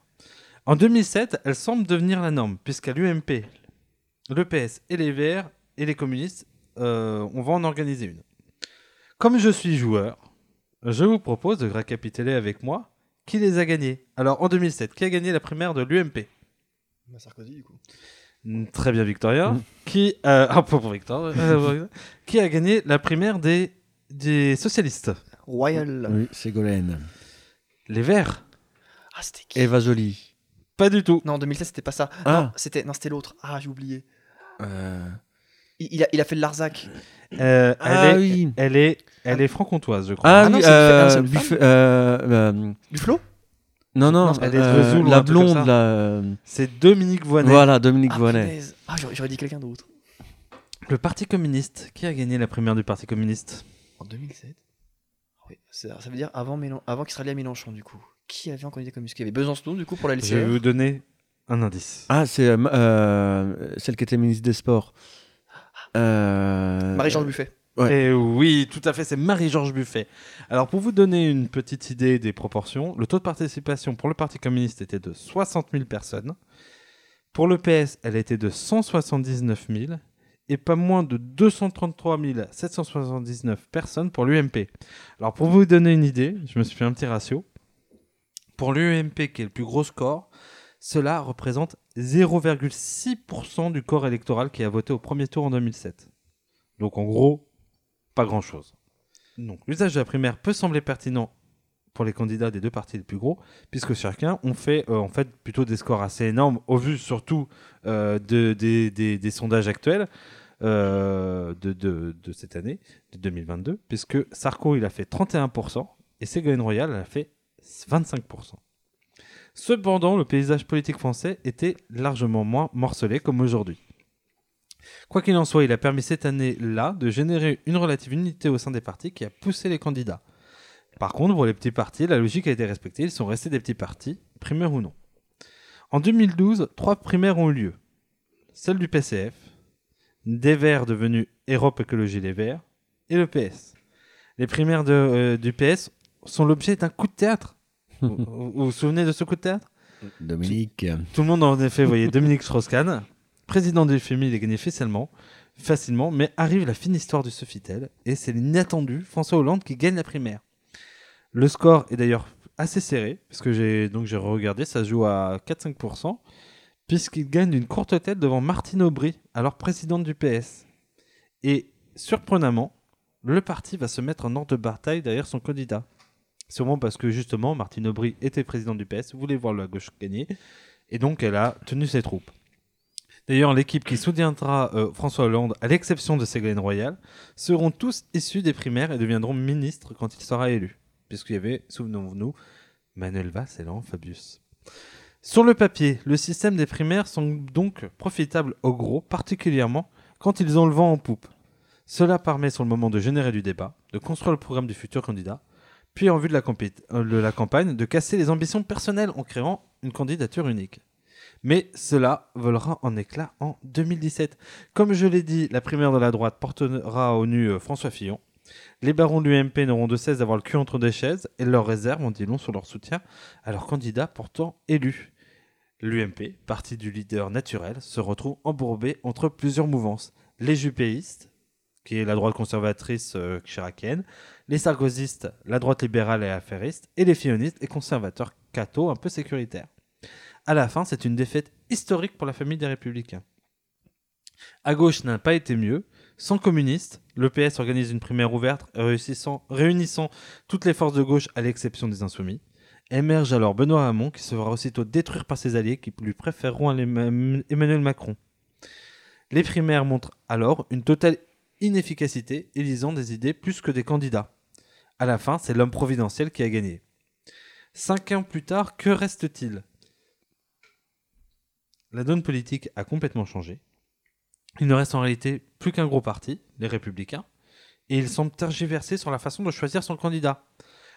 En 2007, elle semble devenir la norme, puisqu'à l'UMP, le PS et les Verts et les communistes, euh, on va en organiser une. Comme je suis joueur, je vous propose de récapituler avec moi qui les a gagnés. Alors en 2007, qui a gagné la primaire de l'UMP Sarkozy, du coup. Mm, Très bien, Victoria. Mm. Qui, euh, *laughs* ah, pour Victor, euh, qui a gagné la primaire des, des socialistes? Royal. oui, Ségolène. Les Verts Ah, c'était qui? Eva Jolie. Pas du tout. Non, en 2007, c'était pas ça. Ah. Non, c'était non, c'était l'autre. Ah, j'ai oublié. Euh, Il, il a, il a fait de Larzac. Euh, Ah elle, est, oui. elle, est, elle est franc-comtoise, je crois. Ah, Ah non, oui, euh, ah, Buffet- femme euh, euh, non, non, Non, elle est euh, la blonde, euh, C'est Dominique Voynet. Voilà, Dominique Ah, Voynet. Ah, j'aurais dit quelqu'un d'autre. Le Parti communiste. Qui a gagné la primaire du Parti communiste? En 2007 Oui, ça, ça veut dire avant, Mélen- avant qu'il sera allé à Mélenchon, du coup. Qui avait un candidat communiste Qui avait Besançon, du coup, pour la Je vais LCR vous donner un indice. Ah, c'est euh, euh, celle qui était ministre des Sports. Euh, Marie-Georges Buffet. Ouais. Et oui, tout à fait, c'est Marie-Georges Buffet. Alors, pour vous donner une petite idée des proportions, le taux de participation pour le Parti communiste était de 60 000 personnes. Pour le PS, elle était de 179 000 et pas moins de 233 779 personnes pour l'UMP. Alors, pour vous donner une idée, je me suis fait un petit ratio. Pour l'UMP, qui est le plus gros score, cela représente 0,6% du corps électoral qui a voté au premier tour en 2007. Donc en gros, pas grand-chose. Donc l'usage de la primaire peut sembler pertinent pour les candidats des deux partis les plus gros, puisque chacun ont fait euh, en fait plutôt des scores assez énormes, au vu surtout euh, de, des, sondages actuels. euh, de, cette année, de 2022, puisque Sarko il a fait 31% et Ségolène Royal a fait 25%. Cependant, le paysage politique français était largement moins morcelé comme aujourd'hui. Quoi qu'il en soit, il a permis cette année-là de générer une relative unité au sein des partis qui a poussé les candidats. Par contre, pour les petits partis, la logique a été respectée, ils sont restés des petits partis, primaires ou non. En 2012, trois primaires ont eu lieu. Celle du PCF, des Verts devenus Europe Écologie Les Verts, et le PS. Les primaires euh, du PS sont l'objet d'un coup de théâtre. Vous, vous vous souvenez de ce coup de théâtre? Dominique. Tout le monde en effet voyait Dominique Strauss-Kahn, président du FMI, il est gagné facilement, facilement, mais arrive la fine histoire du Sofitel, et c'est l'inattendu François Hollande qui gagne la primaire. Le score est d'ailleurs assez serré, parce que j'ai donc j'ai regardé, ça se joue à 4-5%, puisqu'il gagne d'une courte tête devant Martine Aubry, alors présidente du PS. Et surprenamment, le parti va se mettre en ordre de bataille derrière son candidat. Sûrement parce que justement, Martine Aubry était présidente du PS, voulait voir la gauche gagner, et donc elle a tenu ses troupes. D'ailleurs, l'équipe qui soutiendra euh, François Hollande, à l'exception de Ségolène Royal, seront tous issus des primaires et deviendront ministres quand il sera élu. Puisqu'il y avait, souvenons-nous, Manuel Valls Fabius. Sur le papier, le système des primaires sont donc profitables au gros, particulièrement quand ils ont le vent en poupe. Cela permet sur le moment de générer du débat, de construire le programme du futur candidat, puis en vue de la, compé- euh, de la campagne, de casser les ambitions personnelles en créant une candidature unique. Mais cela volera en éclat en 2017. Comme je l'ai dit, la primaire de la droite portera au nu euh, François Fillon. Les barons de l'UMP n'auront de cesse d'avoir le cul entre des chaises et leurs réserves en dit long sur leur soutien à leur candidat pourtant élu. L'UMP, parti du leader naturel, se retrouve embourbé entre plusieurs mouvances. Les jupéistes, qui est la droite conservatrice euh, chiracienne, les sarkozystes, la droite libérale et affairiste, et les fillonistes et conservateurs cathos un peu sécuritaires. À la fin, c'est une défaite historique pour la famille des républicains. À gauche n'a pas été mieux. Sans communistes, le PS organise une primaire ouverte réunissant toutes les forces de gauche à l'exception des insoumis. Émerge alors Benoît Hamon qui se fera aussitôt détruire par ses alliés qui lui préféreront Emmanuel Macron. Les primaires montrent alors une totale inefficacité, élisant des idées plus que des candidats. À la fin, c'est l'homme providentiel qui a gagné. Cinq ans plus tard, que reste-t-il? La donne politique a complètement changé. Il ne reste en réalité plus qu'un gros parti, les Républicains, et il semble tergiverser sur la façon de choisir son candidat.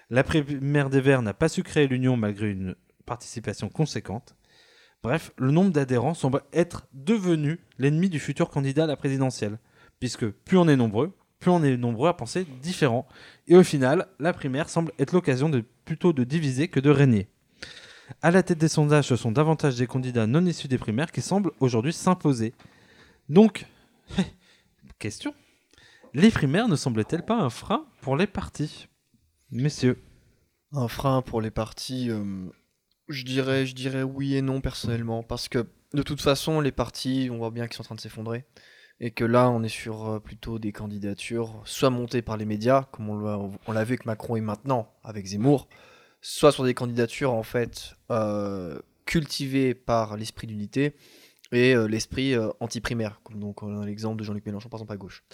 La primaire des Verts n'a pas su créer l'union malgré une participation conséquente. Bref, le nombre d'adhérents semble être devenu l'ennemi du futur candidat à la présidentielle, puisque plus on est nombreux, plus on est nombreux à penser différent. Et au final, la primaire semble être l'occasion plutôt de diviser que de régner. À la tête des sondages, ce sont davantage des candidats non issus des primaires qui semblent aujourd'hui s'imposer. Donc, *laughs* question. Les primaires ne semblent-elles pas un frein pour les partis? Messieurs. Un frein pour les partis, euh, je dirais, je dirais oui et non personnellement, parce que de toute façon, les partis, on voit bien qu'ils sont en train de s'effondrer, et que là, on est sur euh, plutôt des candidatures, soit montées par les médias, comme on l'a, vu avec Macron et maintenant avec Zemmour, soit sur des candidatures en fait euh, cultivées par l'esprit d'unité et euh, l'esprit anti-primaire, comme donc on a l'exemple de Jean-Luc Mélenchon par exemple à gauche.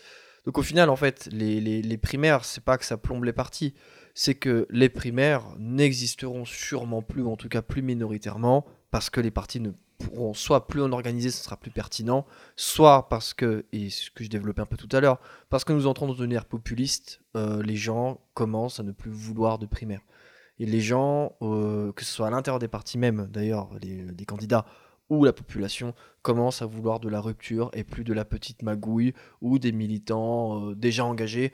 Donc au final, en fait, les, les, les primaires, c'est pas que ça plombe les partis, c'est que les primaires n'existeront sûrement plus, ou en tout cas plus minoritairement, parce que les partis ne pourront soit plus en organiser, ce sera plus pertinent, soit parce que, et ce que je développais un peu tout à l'heure, parce que nous entrons dans une ère populiste, euh, les gens commencent à ne plus vouloir de primaires. Et les gens, euh, que ce soit à l'intérieur des partis même, d'ailleurs, les, les candidats ou la population, commencent à vouloir de la rupture et plus de la petite magouille où des militants euh, déjà engagés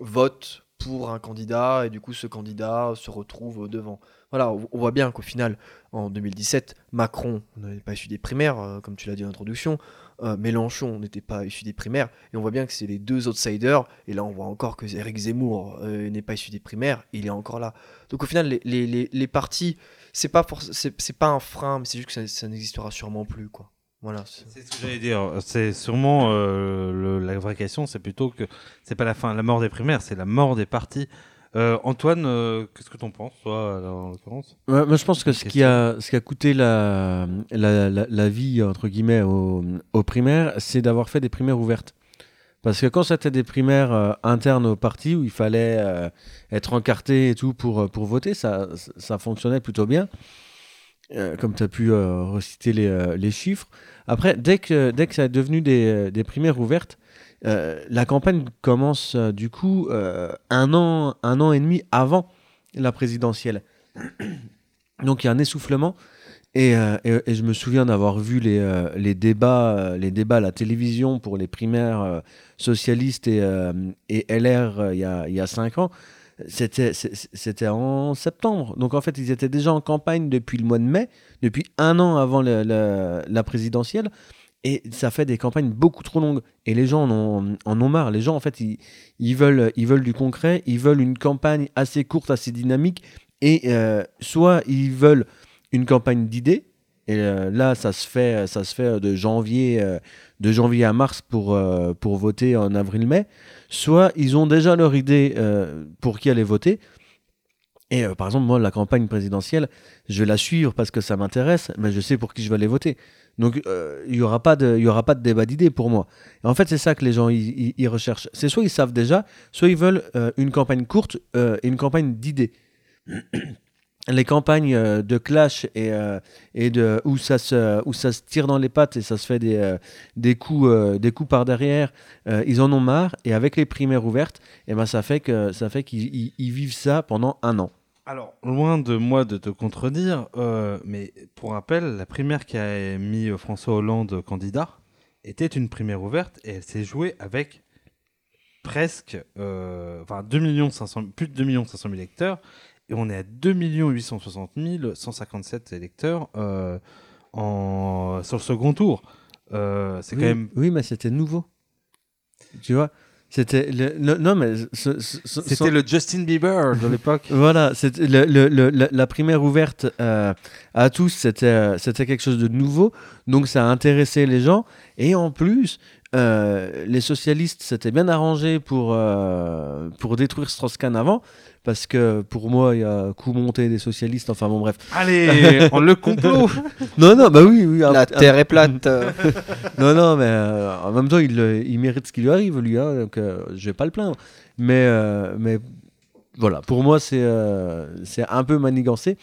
votent pour un candidat et du coup ce candidat se retrouve devant. Voilà, on voit bien qu'au final, en 2017, Macron n'avait pas issu des primaires, euh, comme tu l'as dit en introduction, euh, Mélenchon n'était pas issu des primaires, et on voit bien que c'est les deux outsiders, et là on voit encore que Eric Zemmour euh, n'est pas issu des primaires, il est encore là. Donc au final, les, les, les, partis, c'est pas, pas un frein, mais c'est juste que ça, ça n'existera sûrement plus, quoi. Voilà. c'est- ce que j'allais dire. C'est sûrement euh, le- la vraie question, c'est plutôt que c'est pas la fin, la mort des primaires, c'est la mort des partis. Euh, Antoine, euh, qu'est-ce que t'en penses, toi, en l'occurrence? Ouais, moi, je pense que ce qui, a, ce qui a coûté la, la, la, la vie, entre guillemets, aux, aux primaires, c'est d'avoir fait des primaires ouvertes. Parce que quand c'était des primaires euh, internes au parti où il fallait euh, être encarté et tout pour, pour voter, ça, ça fonctionnait plutôt bien. Euh, comme tu as pu euh, reciter les, euh, les chiffres. Après, dès que, dès que ça est devenu des, des primaires ouvertes, la campagne commence du coup un, an, un an et demi avant la présidentielle. *coughs* Donc il y a un essoufflement. Et, et- et je me souviens d'avoir vu les, les, débats, les débats à la télévision pour les primaires socialistes et, et LR il y, a, il y a cinq ans. C'était c'était en septembre. Donc en fait, ils étaient déjà en campagne depuis le mois de mai, depuis un an avant la présidentielle. Et ça fait des campagnes beaucoup trop longues. Et les gens en ont, en ont marre. Les gens, en fait, ils, ils veulent, ils veulent du concret. Ils veulent une campagne assez courte, assez dynamique. Et euh, soit ils veulent une campagne d'idées. Et euh, là, ça se fait, ça se fait de janvier, euh, de janvier à mars pour, pour voter en avril-mai. Soit ils ont déjà leur idée euh, pour qui aller voter. Et euh, par exemple, moi, la campagne présidentielle, je vais la suivre parce que ça m'intéresse, mais je sais pour qui je vais aller voter. Donc, euh, il n'y aura, pas de- y débat d'idées pour moi. Et en fait, c'est ça que les gens ils recherchent. C'est soit ils savent déjà, soit ils veulent une campagne courte et une campagne d'idées. Les campagnes euh, de clash et, euh, et de, où, ça se, où ça se tire dans les pattes et ça se fait des, euh, des, coups, des coups par derrière, ils en ont marre. Et avec les primaires ouvertes, eh ben, ça fait qu'ils ils- ils vivent ça pendant un an. Alors, loin de moi de te contredire, mais pour rappel, la primaire qui a mis François Hollande candidat était une primaire ouverte et elle s'est jouée avec presque enfin 2 500, plus de 2 500 000 électeurs et on est à 2 860 157 électeurs euh, en, sur le second tour. Euh, c'est oui, quand même. Oui, mais c'était nouveau. Tu vois C'était. le- le- non, mais. C'était le Justin Bieber de *laughs* l'époque. Voilà, c'était le- la, primaire ouverte euh, à tous, c'était c'était quelque chose de nouveau. Donc ça a intéressé les gens. Et en plus, euh, les socialistes s'étaient bien arrangés pour, euh, pour détruire Strauss-Kahn avant. Parce que pour moi, il y a coup monté des socialistes. Enfin bon, bref. Allez, *laughs* on le complot. Non, non, bah oui, oui. un- La un- terre est plate. *laughs* non, non, mais euh, en même temps, il, euh, il mérite ce qui lui arrive, lui. Hein, donc, euh, je vais pas le plaindre. Mais, euh, mais voilà, pour moi, c'est euh, c'est un peu manigancé.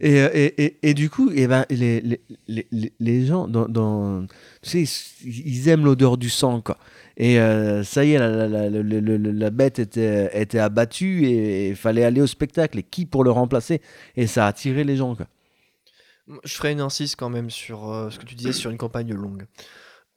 Et, et, et, et du coup, eh ben, les, les, les, les- les gens, dans, dans, tu sais, ils, ils aiment l'odeur du sang, quoi. Et euh, ça y est, la, bête était, abattue et il fallait aller au spectacle. Et qui pour le remplacer? Et ça a attiré les gens. Je ferai une insiste quand même sur euh, ce que tu disais sur une campagne longue.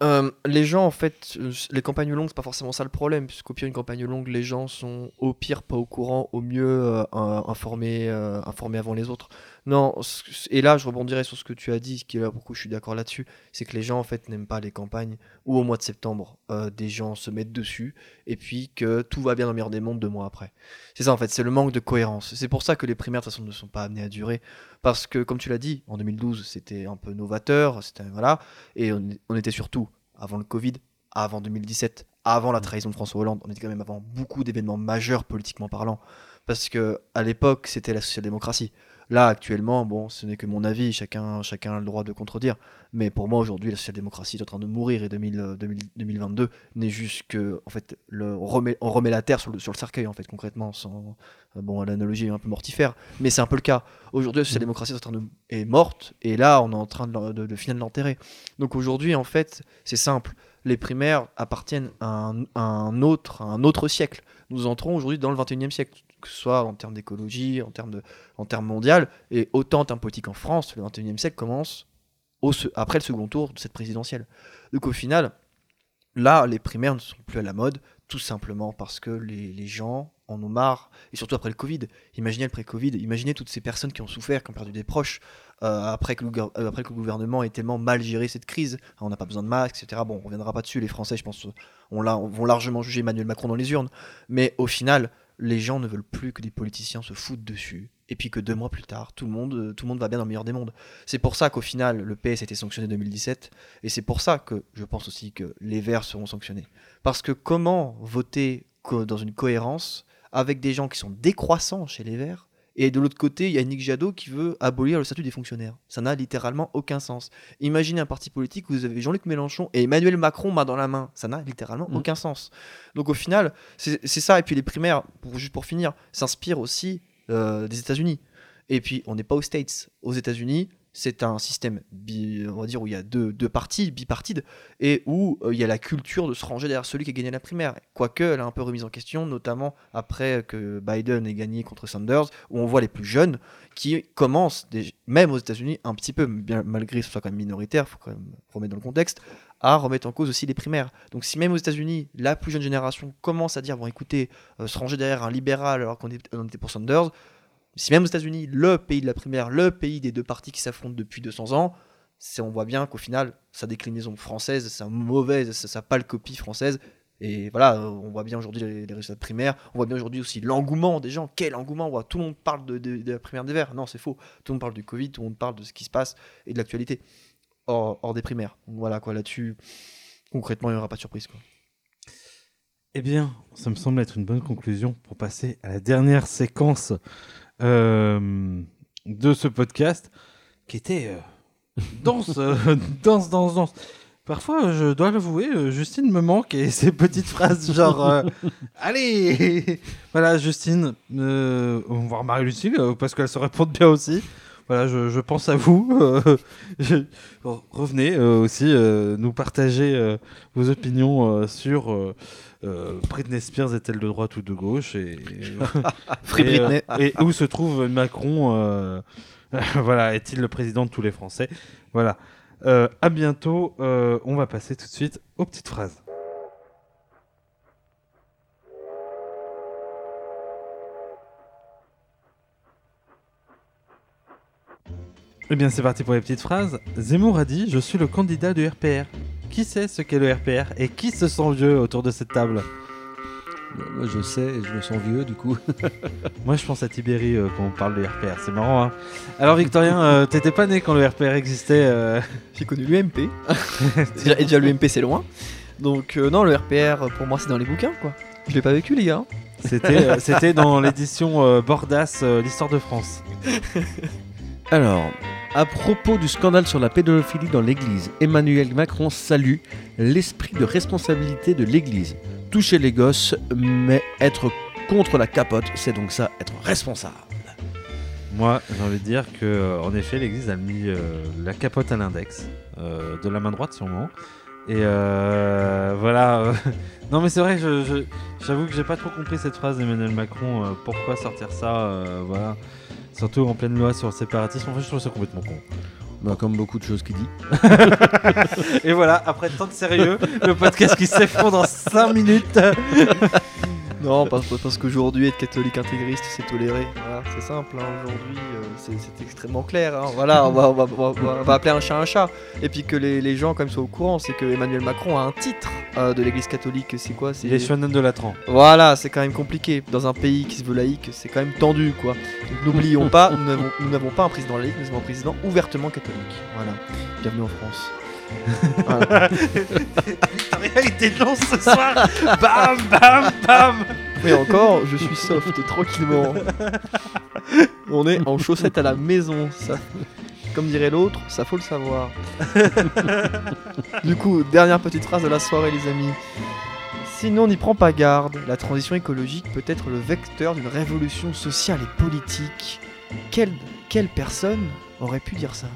Euh, les gens, en fait, les campagnes longues, c'est pas forcément ça le problème, puisqu'au pire, une campagne longue, les gens sont au pire pas au courant, au mieux in- informés, informés avant les autres. Non, ce- et là, je rebondirai sur ce que tu as dit, qui est là, beaucoup, je suis d'accord là-dessus, c'est que les gens, en fait, n'aiment pas les campagnes où au mois de septembre, euh, des gens se mettent dessus, et puis que tout va bien dans le meilleur des mondes deux mois après. C'est ça, en fait, c'est le manque de cohérence. C'est pour ça que les primaires, de toute façon, ne sont pas amenées à durer, parce que, comme tu l'as dit, en 2012, c'était un peu novateur, c'était, voilà, et on, on était surtout avant le Covid, avant 2017, avant la trahison de François Hollande, on était quand même avant beaucoup d'événements majeurs politiquement parlant, parce que à l'époque, c'était la social-démocratie. Là, actuellement, bon, ce n'est que mon avis, chacun, chacun a le droit de contredire, mais pour moi, aujourd'hui, la social-démocratie est en train de mourir et 2000, euh, 2000 2022 n'est juste que, en fait, on, remet, la terre sur le, cercueil, en fait, concrètement, sans, euh, bon, l'analogie est un peu mortifère, mais c'est un peu le cas. Aujourd'hui, la social-démocratie est, en train de- est morte, et là, on est en train de, de, finir de l'enterrer. Donc aujourd'hui, en fait, c'est simple. Les primaires appartiennent à un, autre, un autre siècle. Nous entrons aujourd'hui dans le 21e siècle, que ce soit en termes d'écologie, en termes, de, en termes mondial, et autant en termes politiques en France, le 21e siècle commence au, après le second tour de cette présidentielle. Donc au final, là, les primaires ne sont plus à la mode, tout simplement parce que les, les gens en ont marre, et surtout après le Covid. Imaginez le pré-Covid, imaginez toutes ces personnes qui ont souffert, qui ont perdu des proches, euh, après, que le, gouver- euh, après que le gouvernement ait tellement mal géré cette crise. On n'a pas besoin de masques, etc. Bon, on reviendra pas dessus, les Français, je pense, on vont largement juger Emmanuel Macron dans les urnes. Mais au final, les gens ne veulent plus que des politiciens se foutent dessus. Et puis que deux mois plus tard, tout le monde, euh, va bien dans le meilleur des mondes. C'est pour ça qu'au final, le PS a été sanctionné en 2017. Et c'est pour ça que je pense aussi que les Verts seront sanctionnés. Parce que comment voter dans une cohérence avec des gens qui sont décroissants chez les Verts Et de l'autre côté, il y a Nick Jadot qui veut abolir le statut des fonctionnaires. Ça n'a littéralement aucun sens. Imaginez un parti politique où vous avez Jean-Luc Mélenchon et Emmanuel Macron main dans la main. Ça n'a littéralement Mm. aucun sens. Donc au final, c'est c'est ça. Et puis les primaires, pour, juste pour finir, s'inspirent aussi euh, des États-Unis. Et puis on n'est pas aux States. Aux États-Unis, c'est un système, on va dire, où il y a deux, deux partis, bipartides, et où euh, il y a la culture de se ranger derrière celui qui a gagné la primaire. Quoique, elle a un peu remise en question, notamment après que Biden ait gagné contre Sanders, où on voit les plus jeunes qui commencent, même aux États-Unis, un petit peu, bien, malgré que ce soit quand même minoritaire, faut quand même remettre dans le contexte, à remettre en cause aussi les primaires. Donc si même aux États-Unis, la plus jeune génération commence à dire, bon écoutez, euh, se ranger derrière un libéral alors qu'on était pour Sanders, si même aux États-Unis, le pays de la primaire, le pays des deux partis qui s'affrontent depuis 200 ans, on voit bien qu'au final, sa déclinaison française, sa mauvaise, sa, sa pâle copie française. Et voilà, on voit bien aujourd'hui les, résultats de primaire. On voit bien aujourd'hui aussi l'engouement des gens. Quel engouement voit, Tout le monde parle de, la primaire des Verts. Non, c'est faux. Tout le monde parle du Covid, tout le monde parle de ce qui se passe et de l'actualité hors, des primaires. Donc voilà, quoi, là-dessus, concrètement, il n'y aura pas de surprise. Eh bien, ça me semble être une bonne conclusion pour passer à la dernière séquence euh, de ce podcast qui était euh, dense, euh, *laughs* dense, dense, dense. Parfois, je dois l'avouer, euh, Justine me manque et *laughs* ses petites phrases genre euh, Allez *laughs* Voilà, Justine, euh, on va Marie-Lucille euh, parce qu'elle se répond bien aussi. Voilà, je, pense à vous. euh, je- revenez euh, aussi euh, nous partager euh, vos opinions euh, sur euh, Britney Spears est-elle de droite ou de gauche et, *laughs* euh, et où se trouve Macron euh, *laughs* Voilà, est-il le président de tous les Français? Voilà. À bientôt. On va passer tout de suite aux petites phrases. Eh bien, c'est parti pour les petites phrases. Zemmour a dit Je suis le candidat du RPR. Qui sait ce qu'est le RPR et qui se sent vieux autour de cette table Moi, je sais, et je me sens vieux, du coup. *laughs* Moi, je pense à Tibéri euh, quand on parle de RPR. C'est marrant, hein Alors, Victorien, euh, t'étais pas né quand le RPR existait euh, J'ai connu l'UMP. *laughs* Déjà- et déjà, l'UMP, c'est loin. Donc, euh, non, le RPR, pour moi, c'est dans les bouquins, quoi. Je l'ai pas vécu, les gars. hein. C'était euh, dans *laughs* l'édition euh, Bordas, euh, l'histoire de France. Alors, à propos du scandale sur la pédophilie dans l'Église, Emmanuel Macron salue l'esprit de responsabilité de l'Église. Toucher les gosses, mais être contre la capote, c'est donc ça, être responsable. Moi, j'ai envie de dire que, euh, en effet, l'Église a mis euh, la capote à l'index, euh, de la main droite sûrement. Et voilà. *laughs* non, mais c'est vrai, je- je- j'avoue que j'ai pas trop compris cette phrase d'Emmanuel Macron. pourquoi sortir ça Voilà. Surtout en pleine loi sur le séparatisme. En fait, je trouve ça complètement con. Bah, comme beaucoup de choses qu'il dit. *laughs* Et voilà, après tant de sérieux, le podcast qui s'effondre en 5 minutes. *laughs* Non, parce, parce qu'aujourd'hui, être catholique intégriste, c'est toléré. Voilà, c'est simple. hein. Aujourd'hui, euh, c'est extrêmement clair. hein. Voilà, on va, on, va, on va- on va appeler un chat un chat. Et puis que les, les gens, quand même, soient au courant, c'est que Emmanuel Macron a un titre euh, de l'église catholique. C'est quoi? C'est est shonen de Latran. Voilà, c'est quand même compliqué. Dans un pays qui se veut laïque, c'est quand même tendu, quoi. Donc n'oublions pas, nous n'avons pas un président laïque, nous avons un président ouvertement catholique. Voilà. Bienvenue en France. Voilà. Il dénonce ce soir. bam, bam, bam. Et encore, je suis soft, tranquillement. On est en chaussettes à la maison, ça. Comme dirait l'autre, ça faut le savoir. du coup, dernière petite phrase de la soirée, les amis. Sinon, on n'y prend pas garde. La transition écologique peut être le vecteur d'une révolution sociale et politique. Quelle personne aurait pu dire ça?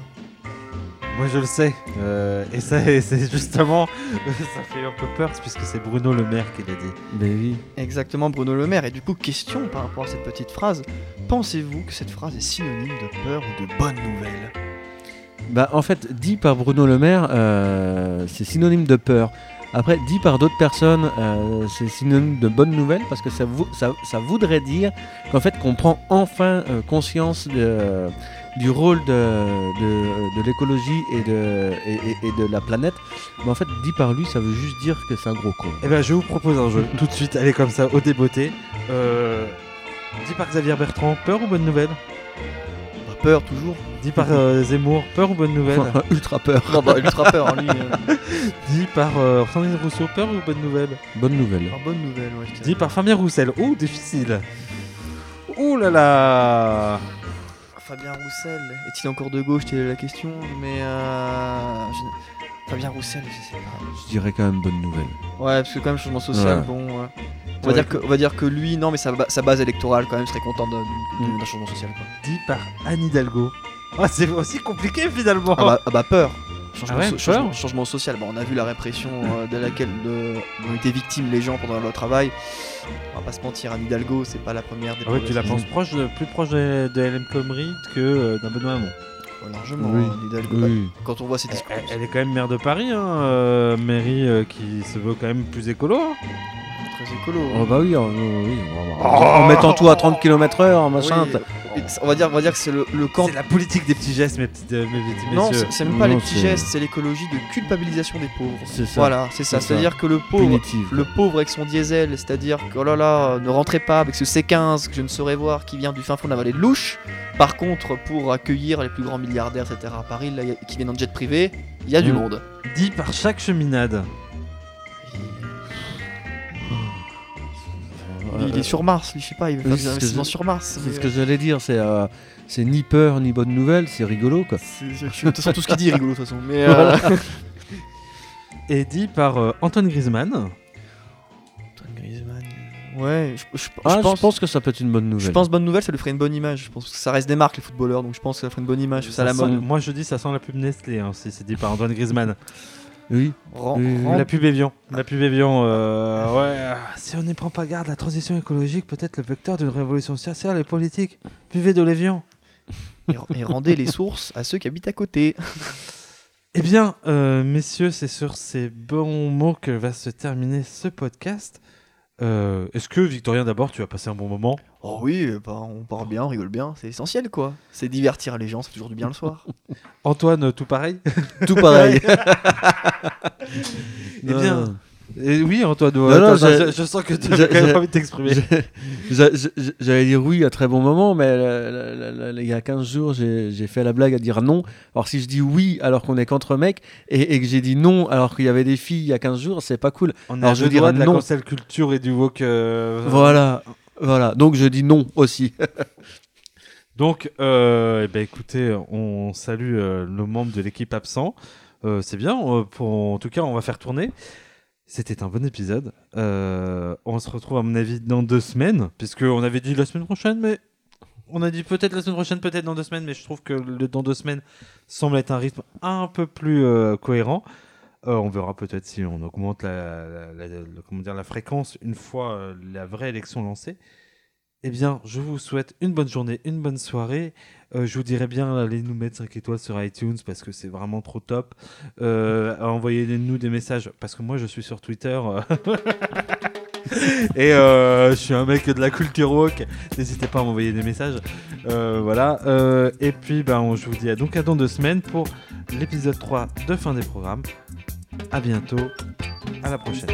Moi je le sais. Euh, et ça, *laughs* c'est justement. *laughs* ça fait un peu peur puisque c'est Bruno Le Maire qui l'a dit. Mais oui. Exactement, Bruno Le Maire. Et du coup, question par rapport à cette petite phrase. Pensez-vous que cette phrase est synonyme de peur ou de bonne nouvelle? Bah, en fait, dit par Bruno Le Maire, euh, c'est synonyme de peur. Après, dit par d'autres personnes, euh, c'est synonyme de bonne nouvelle parce que ça, vou- ça, ça voudrait dire qu'en fait, qu'on prend enfin euh, conscience de- du rôle de, de, de l'écologie et de, et, et- et de la planète. Mais en fait, dit par lui, ça veut juste dire que c'est un gros con. Eh ben, je vous propose un jeu tout de suite. Allez, comme ça, au débeauté. Euh, dit par Xavier Bertrand, peur ou bonne nouvelle? Bah, Peur, toujours. Dit par euh, Zemmour, peur ou bonne nouvelle? *laughs* Ultra peur. Non, bah, ultra peur, lui. euh, *laughs* Dit par euh, Sandrine Rousseau, peur ou bonne nouvelle? Bonne nouvelle. alors, bonne nouvelle, ouais. Dit par Fabien Roussel, oh, difficile Ouh là là Fabien Roussel, est-il encore de gauche Telle est la question. Mais euh, je- Fabien Roussel, je sais pas. Je dirais quand même bonne nouvelle. Ouais, parce que quand même changement social, Ouais. bon. ouais. On, va dire que, on va dire que lui, non, mais sa, ba- sa base électorale, quand même, serait content de- Mm. d'un changement social. Quoi. Dit par Anne Hidalgo. Ah, c'est aussi compliqué finalement. Ah, bah, ah bah, peur. Changement, Ah ouais, so- changement- social. Bon, on a vu la répression euh, de laquelle de, dont étaient victimes les gens pendant leur travail. On va pas se mentir, Anne Hidalgo, c'est pas la première des Ah ouais, tu la penses proche de- plus proche de, de LM Comrie que euh, d'un Benoît Hamon. Ouais, largement, Oui. Anne Hidalgo. Oui. Quand on voit ses Elle, discours. elle- elle est quand même maire de Paris, hein, euh, mairie euh, qui se veut quand même plus écolo. hein. Très écolo. Oh bah oui, en, oui, en- en- en mettant tout à 30 km/h, machin. Oui, on, va dire, on va dire que c'est le, le camp. C'est la politique des petits gestes, mes petits, euh, mes petits Non, messieurs. c'est même pas Non, les petits c'est- gestes, c'est l'écologie de culpabilisation des pauvres. C'est ça. Voilà, c'est ça. C'est ça. C'est-à-dire que le pauvre, Punitive. le pauvre avec son diesel, c'est-à-dire que oh là là, ne rentrez pas avec ce C15 que je ne saurais voir qui vient du fin fond de la vallée de Louche. Par contre, pour accueillir les plus grands milliardaires, etc. à Paris, là, qui viennent en jet privé, il y a du Mm. monde. Dit par chaque cheminade. Lui, il est sur Mars, lui, je sais pas, il veut faire des investissements sur Mars. C'est mais, ce que j'allais dire, c'est euh, c'est ni peur ni bonne nouvelle, c'est rigolo quoi. De toute façon, tout ce qu'il dit est rigolo, de toute façon. Mais euh, *laughs* Et dit par euh, Antoine Griezmann. Antoine Griezmann, Ouais, je, je- je Ah, je pense. pense que ça peut être une bonne nouvelle. Je pense bonne nouvelle, ça lui ferait une bonne image. Je pense que ça reste des marques les footballeurs, donc je pense que ça ferait une bonne image. Ça, Ça la sent- mode. moi je dis ça sent la pub Nestlé, hein, si c'est dit par Antoine Griezmann. Oui. La pub Evian. La pub Evian, euh, ouais. euh, Si on n'y prend pas garde, la transition écologique peut être le vecteur d'une révolution sociale et politique. Buvez de l'Evian. et, et rendez les sources à ceux qui habitent à côté. *laughs* Eh bien, euh, messieurs, c'est sur ces bons mots que va se terminer ce podcast. Euh, Est-ce que, Victorien, d'abord, tu as passé un bon moment? Oh oui, bah, on part bien, on rigole bien, c'est essentiel quoi. C'est divertir les gens, c'est toujours du bien le soir. Antoine, tout pareil? Tout pareil. *laughs* Eh bien, Oui, Antoine, Non, attends, non, je, sens que tu as quand même envie de t'exprimer. J'a- j'a- J'allais dire oui à très bon moment, mais il y a 15 jours, j'ai fait la blague à dire non. Alors si je dis oui alors qu'on est qu'entre mecs, et, et que j'ai dit non alors qu'il y avait des filles il y a 15 jours, c'est pas cool. On Alors, a je veux dire de la non. cancel culture et du woke. euh, Voilà, voilà. Donc je dis non aussi. *laughs* Donc, euh, eh ben, écoutez, on salue euh, nos membres de l'équipe absent. C'est bien. pour, en tout cas, on va faire tourner. C'était un bon épisode. Euh, on se retrouve, à mon avis, dans deux semaines, puisque on avait dit la semaine prochaine, mais on a dit peut-être la semaine prochaine, peut-être dans deux semaines, mais je trouve que dans deux semaines semble être un rythme un peu plus euh, cohérent. Euh, on verra peut-être si on augmente la, comment dire, la fréquence une fois la vraie élection lancée. Eh bien, je vous souhaite une bonne journée, une bonne soirée. Euh, je vous dirais bien, allez nous mettre 5 étoiles sur iTunes parce que c'est vraiment trop top. Euh, Envoyez-nous des messages parce que moi je suis sur Twitter. *laughs* Et euh, je suis un mec de la culture woke. N'hésitez pas à m'envoyer des messages. Voilà. Et puis, ben, je vous dis à donc à dans deux semaines pour l'épisode 3 de fin des programmes. À bientôt. À la prochaine.